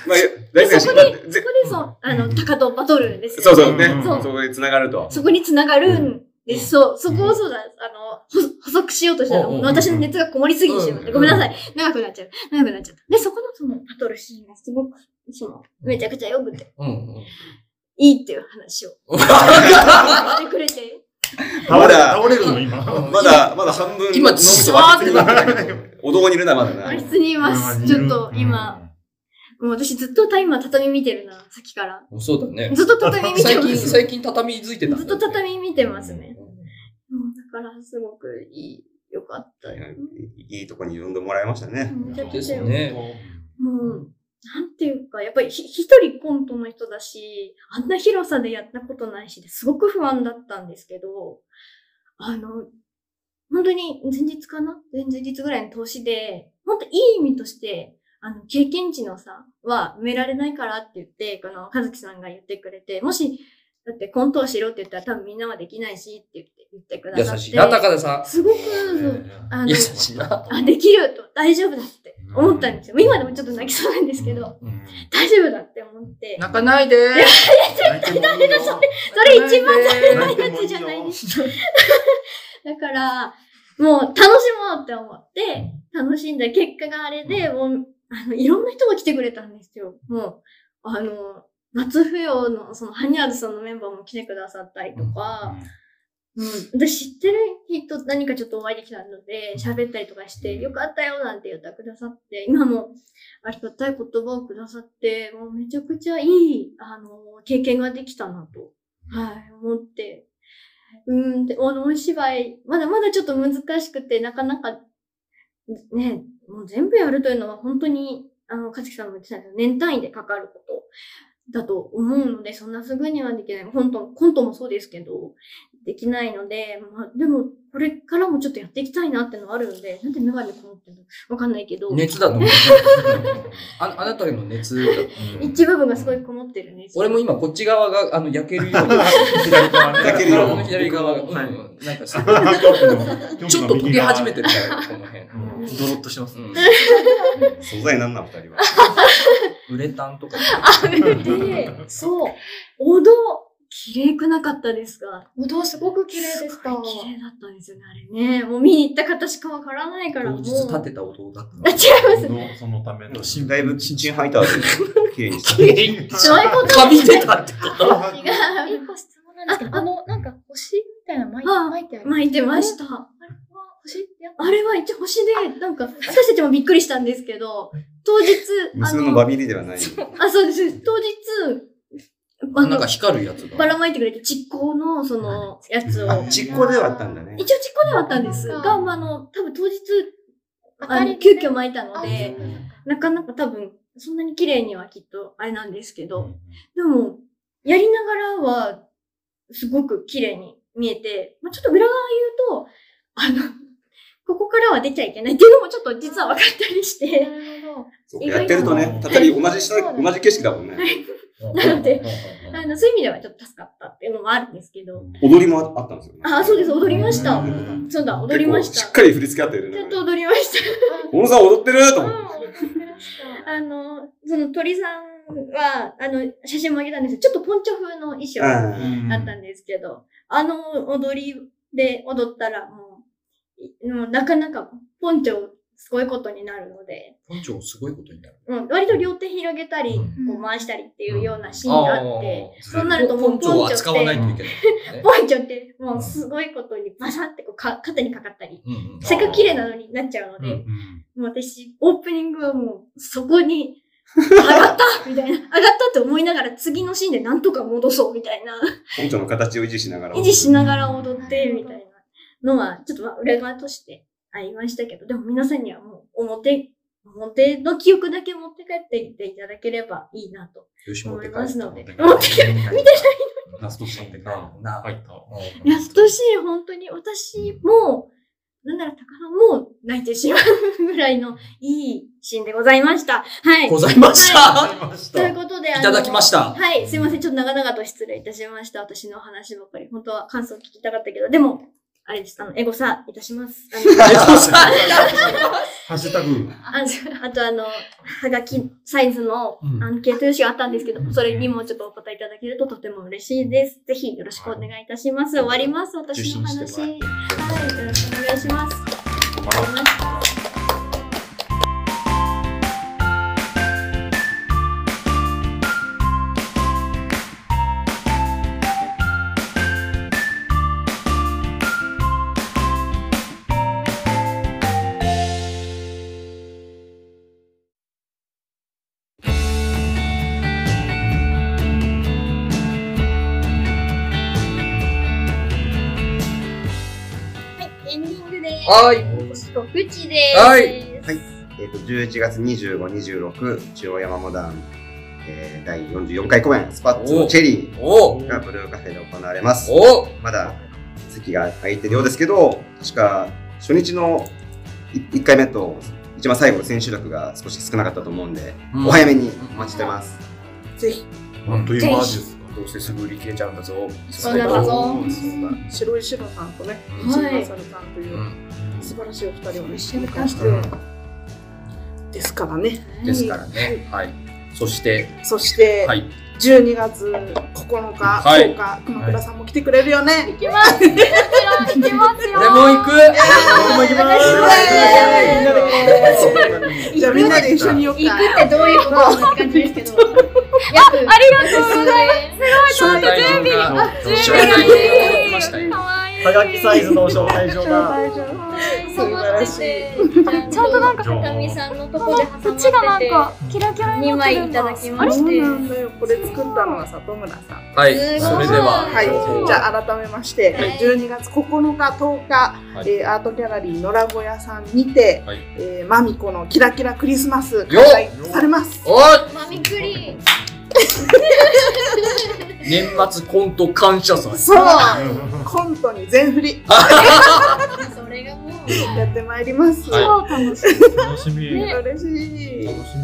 まあ、大好きなシーンだって そこでそう、あの、タカとバトルですよ。そうそうね。うんそこで繋がると。そこに繋がるんです。そう、そこをそうだ、あの、ほ補足しようとしたら、私の熱がこもりすぎてしまって、うんごめんなさい。長くなっちゃう。長くなっちゃった。で、そこのそのバトルシーンがすごく、その、めちゃくちゃ良くて、うんうん。いいっていう話をしてくれて。倒れ倒れるの今。まだ、まだ半分。今、じわーってなって。お堂にいるな、まだな。和室にいます。ちょっと今、。もう私ずっとタイマー畳見てるな、さっきから。そうだね。ずっと畳見て最近、ます。最近畳づいてたんだずよね。っと畳見てますね。うん。うんだからすごくいい、よかったよ。いいとこに呼んでもらいましたね。めちゃくですちゃよね。もう、なんていうか、やっぱり一人コントの人だし、あんな広さでやったことないし、すごく不安だったんですけど、あの、本当に前日かな？前々日ぐらいの投資で、本当いい意味として、あの、経験値の差は埋められないからって言って、この、和樹さんが言ってくれて、もし、だってコントをしろって言ったら多分みんなはできないしって言って、言ってくださって。優しいな、高田さすごく、あん。の優、しいな。あ、できると、大丈夫だって思ったんですよ。今でもちょっと泣きそうなんですけど、うん。大丈夫だって思って。泣かないで泣いてもいいよそれ一番泣ダメなやつじゃないです。だから、もう楽しもうって思って、楽しんだ結果があれで、もう、あの、いろんな人が来てくれたんですよ。もう、あの、夏冬の、その、ハニャーズさんのメンバーも来てくださったりとか、うん、私知ってる人何かちょっとお会いできたので、喋ったりとかして、よかったよなんて言ってくださって、今もありがたい言葉をくださって、もうめちゃくちゃいい、あの、経験ができたなと、はい、思って。うん、で、あの、お芝居、まだまだちょっと難しくて、なかなか、ね、もう全部やるというのは本当に、あの、かつきさんも言ってたんですけど、年単位でかかることだと思うので、そんなすぐにはできない。コント、コントもそうですけど、できないので、まあ、でも、これからもちょっとやっていきたいなってのはあるので、なんでメガネこもってるのわかんないけど、熱だと思う。ああなたへの熱だと思う。一部分がすごいこもってるんですよ。俺も今こっち側があの焼けるように。左側ね。焼けるよ左側が。うん。はいなんかすごいちょっと溶け始めてるから、この辺。うんドロッとしてます。うん。素材なんなん、二人は。ウレタンとか。あ、で、そう、お堂、綺麗くなかったですか？お堂すごく綺麗でした。綺麗だったんですよね、あれね。もう見に行った方しかわからないから、もう。当日立てた音だったの。あ、違います。そのための。だいぶキッチンハイターで綺麗に。した。そういうことかびてたってこと違う。一個質問なんですけど、あの、なん星みたいなの巻いあ巻いてある。巻いてました。あれは星あれは一応星で、なんか、私たちもびっくりしたんですけど、当日、無あ数のバビリではない。あ、そうです。当日、あのなんか、光るやつが。ばらまいてくれて、蓄光の、その、やつを。あ、実行ではあったんだね。一応蓄光ではあったんですうんが、まあ、あの、多分当日、あの、り急遽巻いたのあで、なかなか多分、そんなに綺麗にはきっと、あれなんですけど、でも、やりながらは、すごく綺麗に見えて、まあ、ちょっと裏側言うと、あの、ここからは出ちゃいけないっていうのもちょっと実は分かったりして、なるほど。そうやってるとね、たたり同じ下、同じ景色だもんね。なので、あの、そういう意味ではちょっと助かったっていうのもあるんですけど、踊りもあったんですよね。あ、そうです、踊りましたうん。そうだ、踊りまし。結構したっかり振り付けあったよね。ちゃんと踊りました。小野さん踊ってる？と思って。あの、その鳥さんは、あの、写真もあげたんですけど、ちょっとポンチョ風の衣装だうんったんですけど、あの踊りで踊ったらもうい、もうなかなかポンチョすごいことになるので、ポンチョすごいことになる。うん、割と両手広げたり、うんこう回したりっていうようなシーンがあって、あーそうなるともうポンチョを扱わないといけない。ポンチョってもうすごいことにバサってこうか肩にかかったり、うんうんせっかく綺麗なのになっちゃうので、うんもう私、オープニングはもう、そこに、上がった みたいな。上がったって思いながら、次のシーンでなんとか戻そうみたいな。ポンチョの形を維持しながら。維持しながら踊って、みたいなのは、ちょっとまあ裏側としてありましたけど、でも皆さんにはもう、表、表の記憶だけ持って帰っていっていただければいいなと思いますので。持って持って。見てないラストシーンでか、な入った。ラストシーン、本当に私も、なんなら高さんも泣いてしまうぐらいのいいシーンでございました。はい。ございました。ということで、いただきました。はい、すいません。ちょっと長々と失礼いたしました。私の話ばっかり。本当は感想聞きたかったけど、でも、あれです。あの、エゴサいたします。あのハッシュタグ。ああとあの、はがきサイズのうんアンケート用紙があったんですけど、それにもちょっとお答えいただけるととても嬉しいです。ぜひよろしくお願いいたします。終わります。私の話。はい、よろしくお願いします。終わりました。はい。告知です。はいはいえっ、と、11月25、26、中央山モダン、えー、第44回公演、スパッツのチェリおーがブルーカフェで行われます。おまだ席が空いてるようですけど、確か初日の1回目と一番最後の千秋楽が少し少なかったと思うんで、うんお早めにお待ちしてます。ぜひ、あっという間です。どうせすぐ売り切れちゃうんだぞ。そうなんだぞ白石野さんとね、うん石野さんといううん素晴らしいお二人をね、一緒にしてうんですからね。ですからね。はい。そして、そして、はい。12月9日、はい10日、熊倉さんも来てくれるよね。行きます。行きますよ。俺も行く僕も行きますじゃあみんなで一緒に。行くってどういうことって感じですけど。約、ありがとうございます。招待状が、準招待状がいい。はがきサイズの招待状が。素晴らしい。ちゃんとなんか、高見さんのとこで挟まってこっちがなんて、か、キラキラに2なってるんだ。枚いただきあまして。そうなんだよ。これ作ったのは里村さん。はい。それでは、はい。じゃあ改めまして、はい12月9日、10日、はいえーアートギャラリー野良小屋さんにて、はいえーマミコのキラキラクリスマス開催されます。おいマミクリ年末コント感謝祭。そう コントに全振り それがもう、やってまいります。は超楽しい。楽しみ。嬉しい。楽し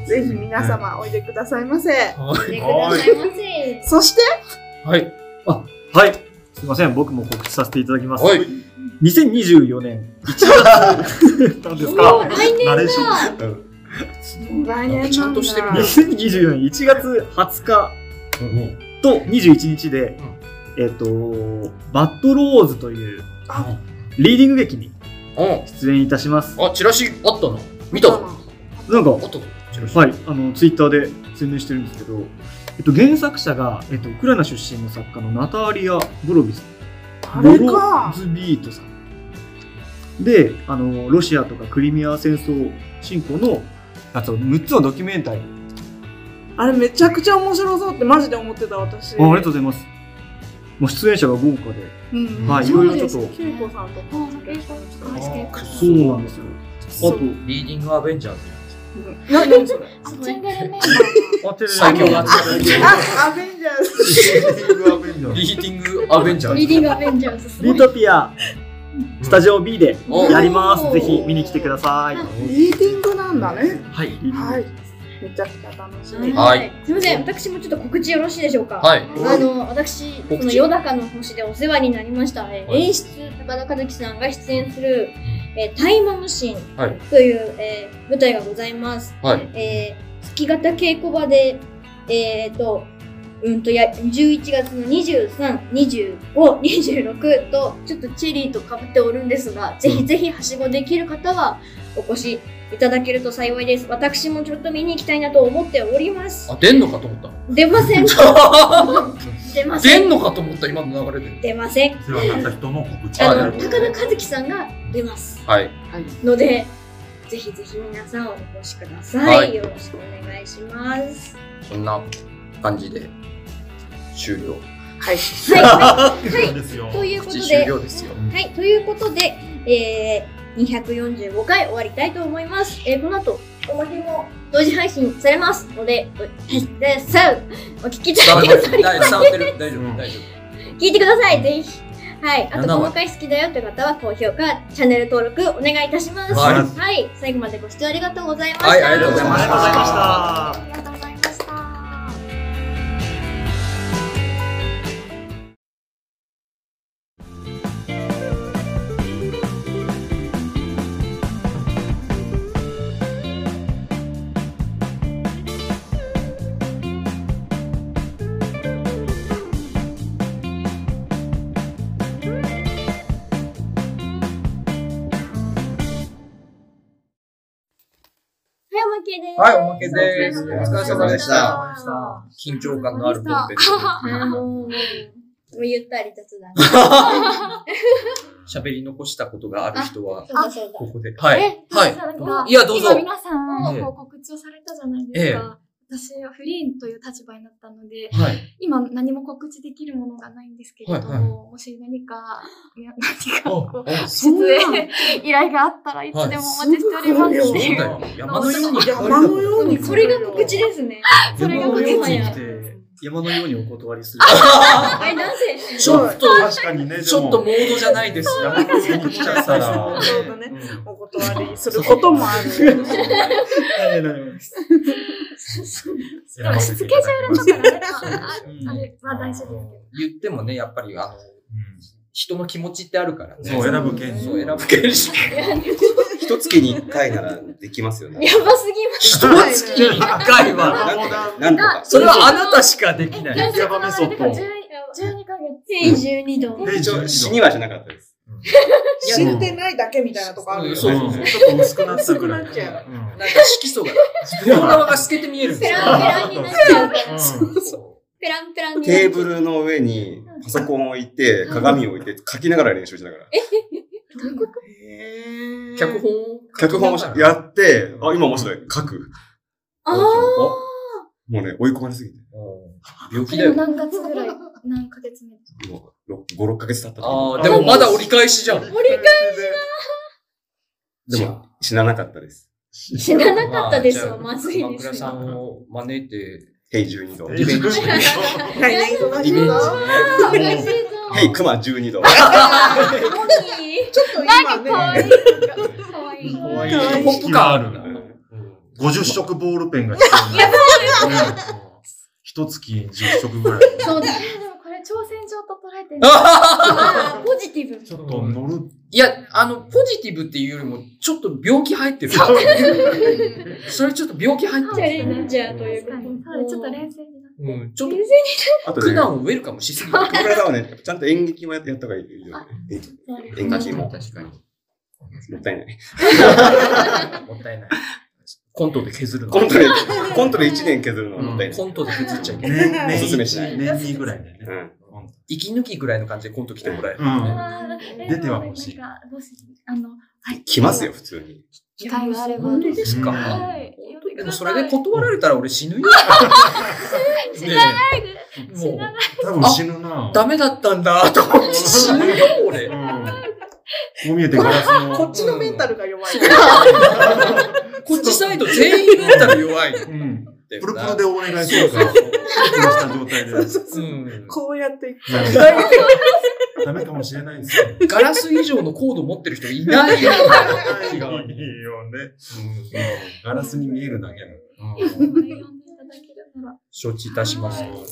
みぜひ皆様おいでくださいませ。来てくださいませ。そして、はい。はい。すいません、僕も告知させていただきます。はい。2024年1月なんですか来年だ。ン。来年ちゃんとしてるね2024年1月20日と21日で、えっ、と、バッドローズというあリーディング劇にう出演いたします。ん。あ、チラシあったの？見たぞ。なんかあ、ったぞ。チラシ。はい、あの、ツイッターで宣伝してるんですけど、えっと、原作者が、えっと、ウクライナ出身の作家のナターリア・ボロビスあれかボロズビートさん。で、あの、ロシアとかクリミア戦争侵攻のやつを6つのドキュメンタリー。あれめちゃくちゃ面白そうってマジで思ってた私。あありがとうございます。もう出演者が豪華で。うん。はいいろいろちょっとさんとか。そうなんですよ。あと、リーディングアベンジャーズ。うんな何それ？最強があ、アベンジャーズ。リーディングアベンジャーズ。リーディングアベンジャーズ。リートピア、スタジオ B でおやります。ぜひ見に来てください。リーディングなんだね。はい。はい。めちゃくちゃ楽しみ。はいすみません、私もちょっと告知よろしいでしょうか。はい。あの、私、そ告知の、ヨダカの星でお世話になりました、えーはい演出、高田和樹さんが出演する、えータイマムシンはいという、えー舞台がございます。はい。えー、月型稽古場で、えーと、うんとや、11月の23、25、26と、ちょっとチェリーと被っておるんですが、ぜひぜひはしごできる方はお越しいただけると幸いです。私もちょっと見に行きたいなと思っております。あ、出んのかと思った。出ません。出ません。出んのかと思った、今の流れで。出ません。世話になった人の告知。あの、高田和樹さんが出ます。はい。ので、ぜひぜひ皆さんお越しください。はいよろしくお願いします。そんな感じで、終了。はい。はい。そうですよ。ということで、了ですよ。はい、ということで、えー、245回終わりたいと思います。えー、この後、おまけも同時配信されますので、おでさあお聞きたい伝わってる伝わってる大丈夫、大丈聞いてください、ぜひ。はい。あと、7この回好きだよという方は、高評価、チャンネル登録お願いいたします。はいはい。最後までご視聴ありがとうございました。はい。ありがとうございました。けです。はいおまけですお疲れ様でしたあ緊張感のある本編ーもう、ゆったり雑談。喋り残したことがある人は。ここで。はい。え、はい。いや、どうぞ今。皆さん、告知をされたじゃないですか。私はフリーという立場になったので、はい。今何も告知できるものがないんですけれども、はいはいもし何か、いや何かおこう、お出演依頼があったらいつでもお待ちしておりますはいっていう。そうだよ。山のように山のように。それが告知ですね。それが告知山のように来て山のようにお断りする。え、なぜちょっと、確かにね、ちょっとモードじゃないです。山の上に来ちゃったら、そうだね。お断りすることもある。なんか スケジュールとかね、あれは大事ですけど。言ってもね、やっぱり、あの、人の気持ちってあるからね。そう、選ぶ権利。そう、選ぶ権利。一月に一回ならできますよね。やばすぎます。一月に一回は、なんとか、なんとか。それはあなたしかできない。え、ヤバメソッド12 12ヶ月。平12度。死にはしなかったです。死んでないだけみたいなとこあるよそうね。ちょっと薄くなったぐらい。薄くなっちゃううんなんか色素が、両側が透けて見えるんですよ。ペランペランになっちゃうから。そペランペランになっちゃうテーブルの上にパソコンを置いて、鏡を置いて、書きながら練習しながら。う脚本を脚本をやって、あ、今面白い。書く。あもうね、追い込まれすぎて。病気だよ。何月ぐらい、何ヶ月目ですか？もう、5、6ヶ月経った時ああ、でもまだ折り返しじゃん。折り返でも、死ななかったです。ー知らなかったですよ。まずいですよ。んを招いて、ヘイ12度。リベンジ。来年忙しいぞ。おかしいぞ。ヘイクマ12度。何ちょっと今ね、かわいい。かわいい。かわいい。ポップ感あるな。50色ボールペンが必要になる。一月10色ぐらい。そうだ。と捉えてる。ポジティブ。ちょっと乗る。いや、あの、ポジティブっていうよりも、ちょっと病気入ってる。そ れちょっと病気入ってチャレる。ンジャーという確かちょっと冷静になって。うん、ちょっとあとね、苦難をウェルカムしすぎてる。鎌倉さんはね、ちゃんと演劇もやった方がいい。演劇も。も確かに。ったいない。もったいない。コントで削るの。コントで、コントで1年削るのはもったいない。コントで削っちゃいけない。年、おすすめしない年にぐらいでね。息抜きぐらいの感じでコント来てもらえる。うん。出ては欲しいあの、はい。来ますよ、普通に。機会があれば。本当ですか、うんはい。でもそれで断られたら俺死ぬよ。知らないで。もう多分死ぬなダメだったんだと思って死ぬよ、俺。うん。こう見えてガラスの。こっちのメンタルが弱い。こっちサイド全員メンタル弱いうん。な。プルプルでお願いするから。プルプルした状態で。そうそうそううんこうやっていく。ダメかもしれないですよ。ガラス以上のコード持ってる人いないよ。いいよね。ガラスに見えるだけの。承知いたします。ごい、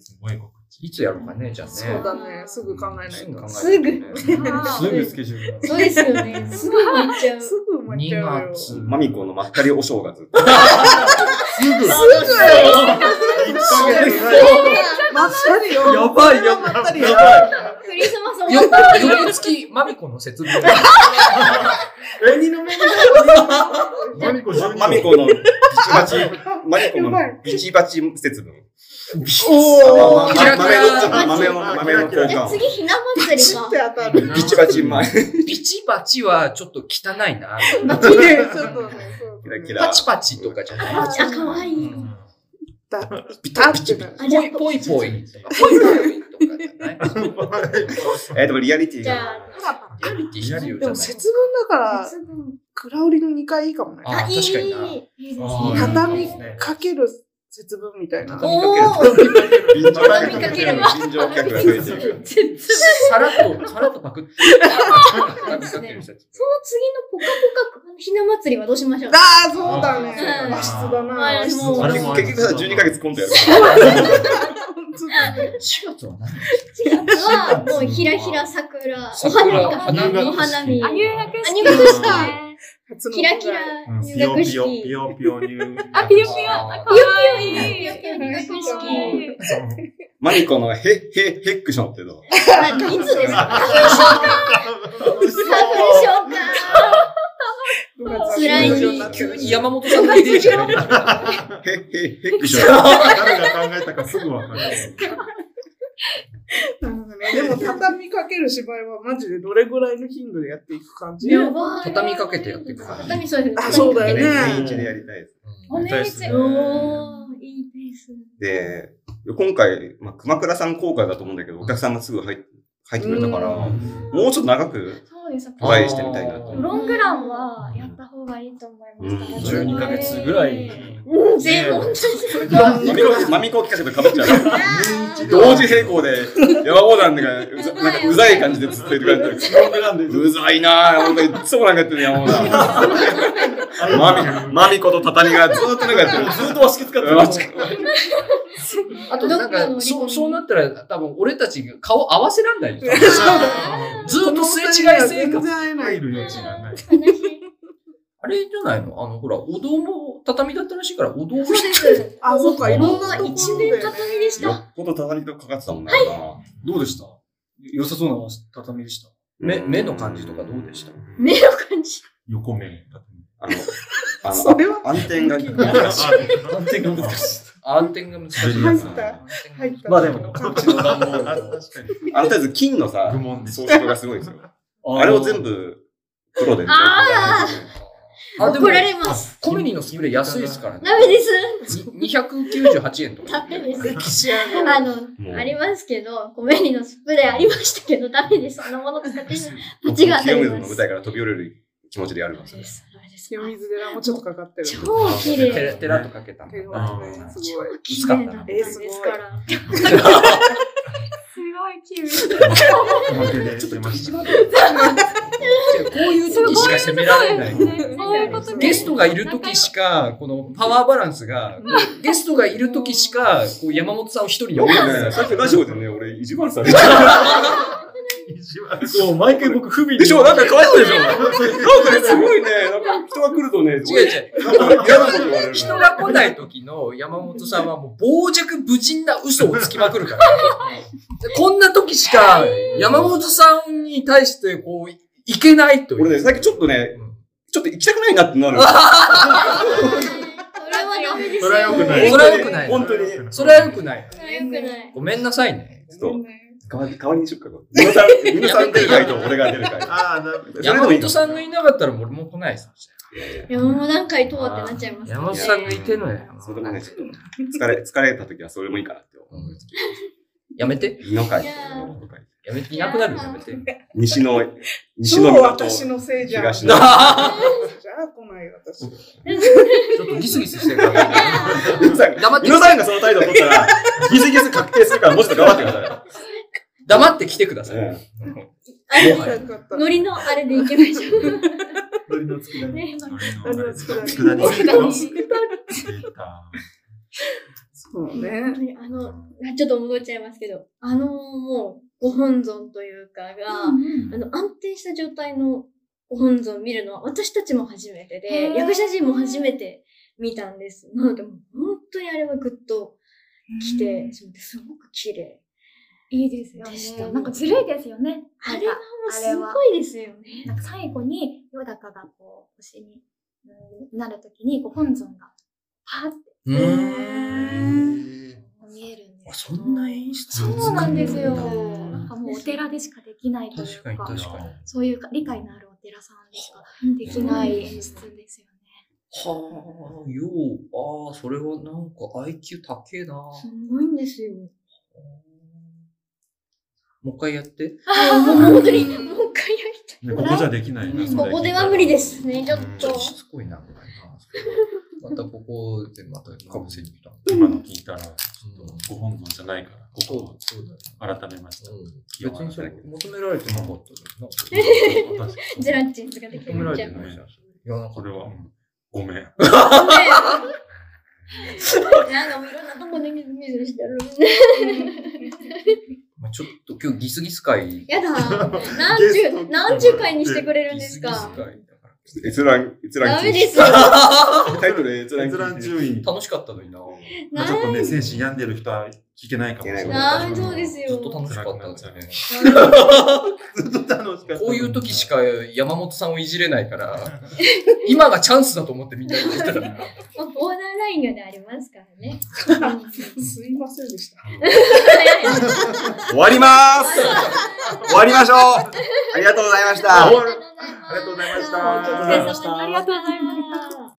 すごい告知。いつやろうかね、じゃあね。そうだね。すぐ考えないとすぐ考。すぐスケジュールが。そうですよね。すぐ行っちゃう。すぐ埋まっちゃうよ。2月。マミコのまったりお正月。まったりよ。やばいやばいまったりやよ。クリスマスよ終わった。翌月、マミコの節分。鬼の目にマミコ12マミコのビチバチ、マミコのビチバチ節分。おー。キラキラ豆の、豆の、豆の交え換。次、ひな祭りかチって。当たる。ビチバチ前。ビチバチはちょっと汚いな。綺麗、ちょっとね、キラキラパ。チパチとかじゃない。あ、かわいい。だ。ビタッてタビチビ。あ、じゃポイポイポイとか、ポイポイとかじゃない。え、でもリアリティじゃが。あ、リアリティ。でも節分だから、節分蔵売りの2回いいかもね。あ。確かにな畳かける節分みたいな。畳おみかけるー臨場畳みかければ臨場客が増えていく。さらっと、さらっとパクって。その次のポカポカひな祭りはどうしましょう？ああ、そうだねう。ん和室だな。結局さ、12ヶ月コントやるから。本当だね。4月は何 ?4 月はもうひらひら桜、お桜花見か。花見お花見。あ、入学式。あ入学式初のキラキラ。うん。入学式。ピヨピヨ、ピヨピヨ入。あ、ピヨピヨ。ピヨ。ピヨ入学式。マミコのヘッヘッヘックションってどうあい。つですか花粉症か花粉症か辛い。急に山本さんが出てきた。ヘッヘッヘックション。誰が考えたかすぐわかる。なるほどねでも、畳みかける芝居はマジでどれぐらいの頻度でやっていく感じ？やばい。畳みかけてやっていく感じ畳そうです。あそうだよね年一でやりたいです。おねいち。おー、いいです。で、今回、まあ、熊倉さん公開だと思うんだけど、お客さんがすぐ入っ入ってくれたから、もうちょっと長くそうです。トライしてみたいなと思う。ロングランはやった方がいいと思います。うん12ヶ月ぐらい。うん、全部、本マミコ、マミコ聞かせて被っちゃう。同時並行で山横断がなんかうざい感じでずっと言ってくれてロングランでうざいなぁ。ほんといつもなんかやってる山横断。マミ、マミコと畳がずっとなんかやってる。ずっと和式使ってる。あとなんか、そう、そうなったら多分俺たち顔合わせらんないよ。ずっとすれ違い生全活。然会えない。入る余地がない。あれじゃないの？あの、ほら、お堂も畳だったらしいから、お堂をそうです。あ、そうか、いろんな。一面畳でした。よっぽど畳とかかってたもんな。どうでした？良さそうな畳でした？目、目の感じとかどうでした？目の感じ。横面。あの、あ それはの、暗転が難難しい。安定が難しい。暗転が難しい。入った入った。まあでも、確かに。あの、とりあえず金のさ愚、問で装飾がすごいですよ。あれを全部黒で。ああ、怒、られます。コメディのスプレー安いですからね。ダメです。に298円とか。ダメです。歴史ある。あの、ありますけど、コメディのスプレーありましたけど、ダメです。そんなもの使ってない。罰が当たの舞台から飛び降りる気持ちでやるから。ダメです。清水寺もちょっとかかってる。超綺テ麗。ラテラとかけたすごい。薄かったすごいですから。すごいキュー表で出ました。こういう時しか攻められない。ゲストがいる時しか、このパワーバランスが、ゲストがいる時しか、こう山本さんを一人に置いてない。最初ラジオでね、俺、意地悪されてそう、毎回僕不憫でしょなんかかわいそうでしょなんかね、すごいね、なんか人が来るとね、違う違う。人が来ない時の山本さんはもう傍若無人な嘘をつきまくるから。こんな時しか山本さんに対してこう、いけないという。俺ね、さっきちょっとね、ちょっと行きたくないなってなる。それはダメですよ。それは良くないそれは良くない。本当に。それは良くない。それは良くない。ごめんなさいね。ごめんね。代わり代わりにしよっか。皆さん、皆さん出る回と俺が出る回。ああ、なるほど。山本さんがいなかったら俺も来ないです。いや、もう何回通ってなっちゃいます山本さんがいてのや。それでもね、ちょっと疲れ、疲れた時はそれもいいかなって思う。やめて。日の会いやめて。いなくなるのやめて。西の、西超の港。私のせいじゃん。東じゃの。あ来ない私。ちょっとギスギスしてるから。皆さん、黙って皆さんがその態度を取ったら、ギスギス確定するから、もうちょっと頑張ってくださ 黙って来てください。ノリのあれでいきましょう。ノリのつくだね何を作られ佃煮佃煮出た。そうね。あの、ちょっと戻っちゃいますけど、あの、もう、ご本尊というかが、あの、安定した状態のご本尊を見るのは私たちも初めてで、役者陣も初めて見たんです。なので、もう本当にあれはグッと来てすごく綺麗。いいですよでしたね。なんかずるいですよね。あれはもうすごいですよね。なんか最後に、ヨダカがこう、星にうんなるときに、ご本尊がパーってうーん。見えるんですあそんな演出そうなんですよ。うんなんかもうお寺でしかできないという確かにか、確かに。そういうか理解のあるお寺さんでしかできない演出ですよね。はあ、よう、ああ、それはなんか IQ 高えな。すごいんですよ。もう一回やって。もう本当に、もう一回やりたい。ね、ここじゃできないな。ここでは無理ですね、ちょっと。しつこいな、これな。またここでまたかぶせに来た。今の聞いたら、ちょっとご本尊じゃないから、ここ。を改めました。うん。別にそれ求められてなかったラッチンズができてないじゃん。いや、なんかこれは、ごめん。なんかもういろんなとこでミズミズしてる。まあちょっと今日ギスギス会。やだ。何十、何十回にしてくれるんですか？ギスギス会。閲覧、閲覧ダメですよ。タイトル閲覧閲覧注意。楽しかったのにな。まあちょっとね、精神病んでる人は聞けないかもしれない。ダメそうですよ。ずっと楽しかったんだよね。ずっと楽しかった。こういう時しか山本さんをいじれないから、今がチャンスだと思ってみんな言ってたから。ーダーラインがね、ありますからね。すいませんでした。終わりまーす。終わりましょう。ありがとうございました。ありがとうございました。お疲れ様でした。ありがとうございました。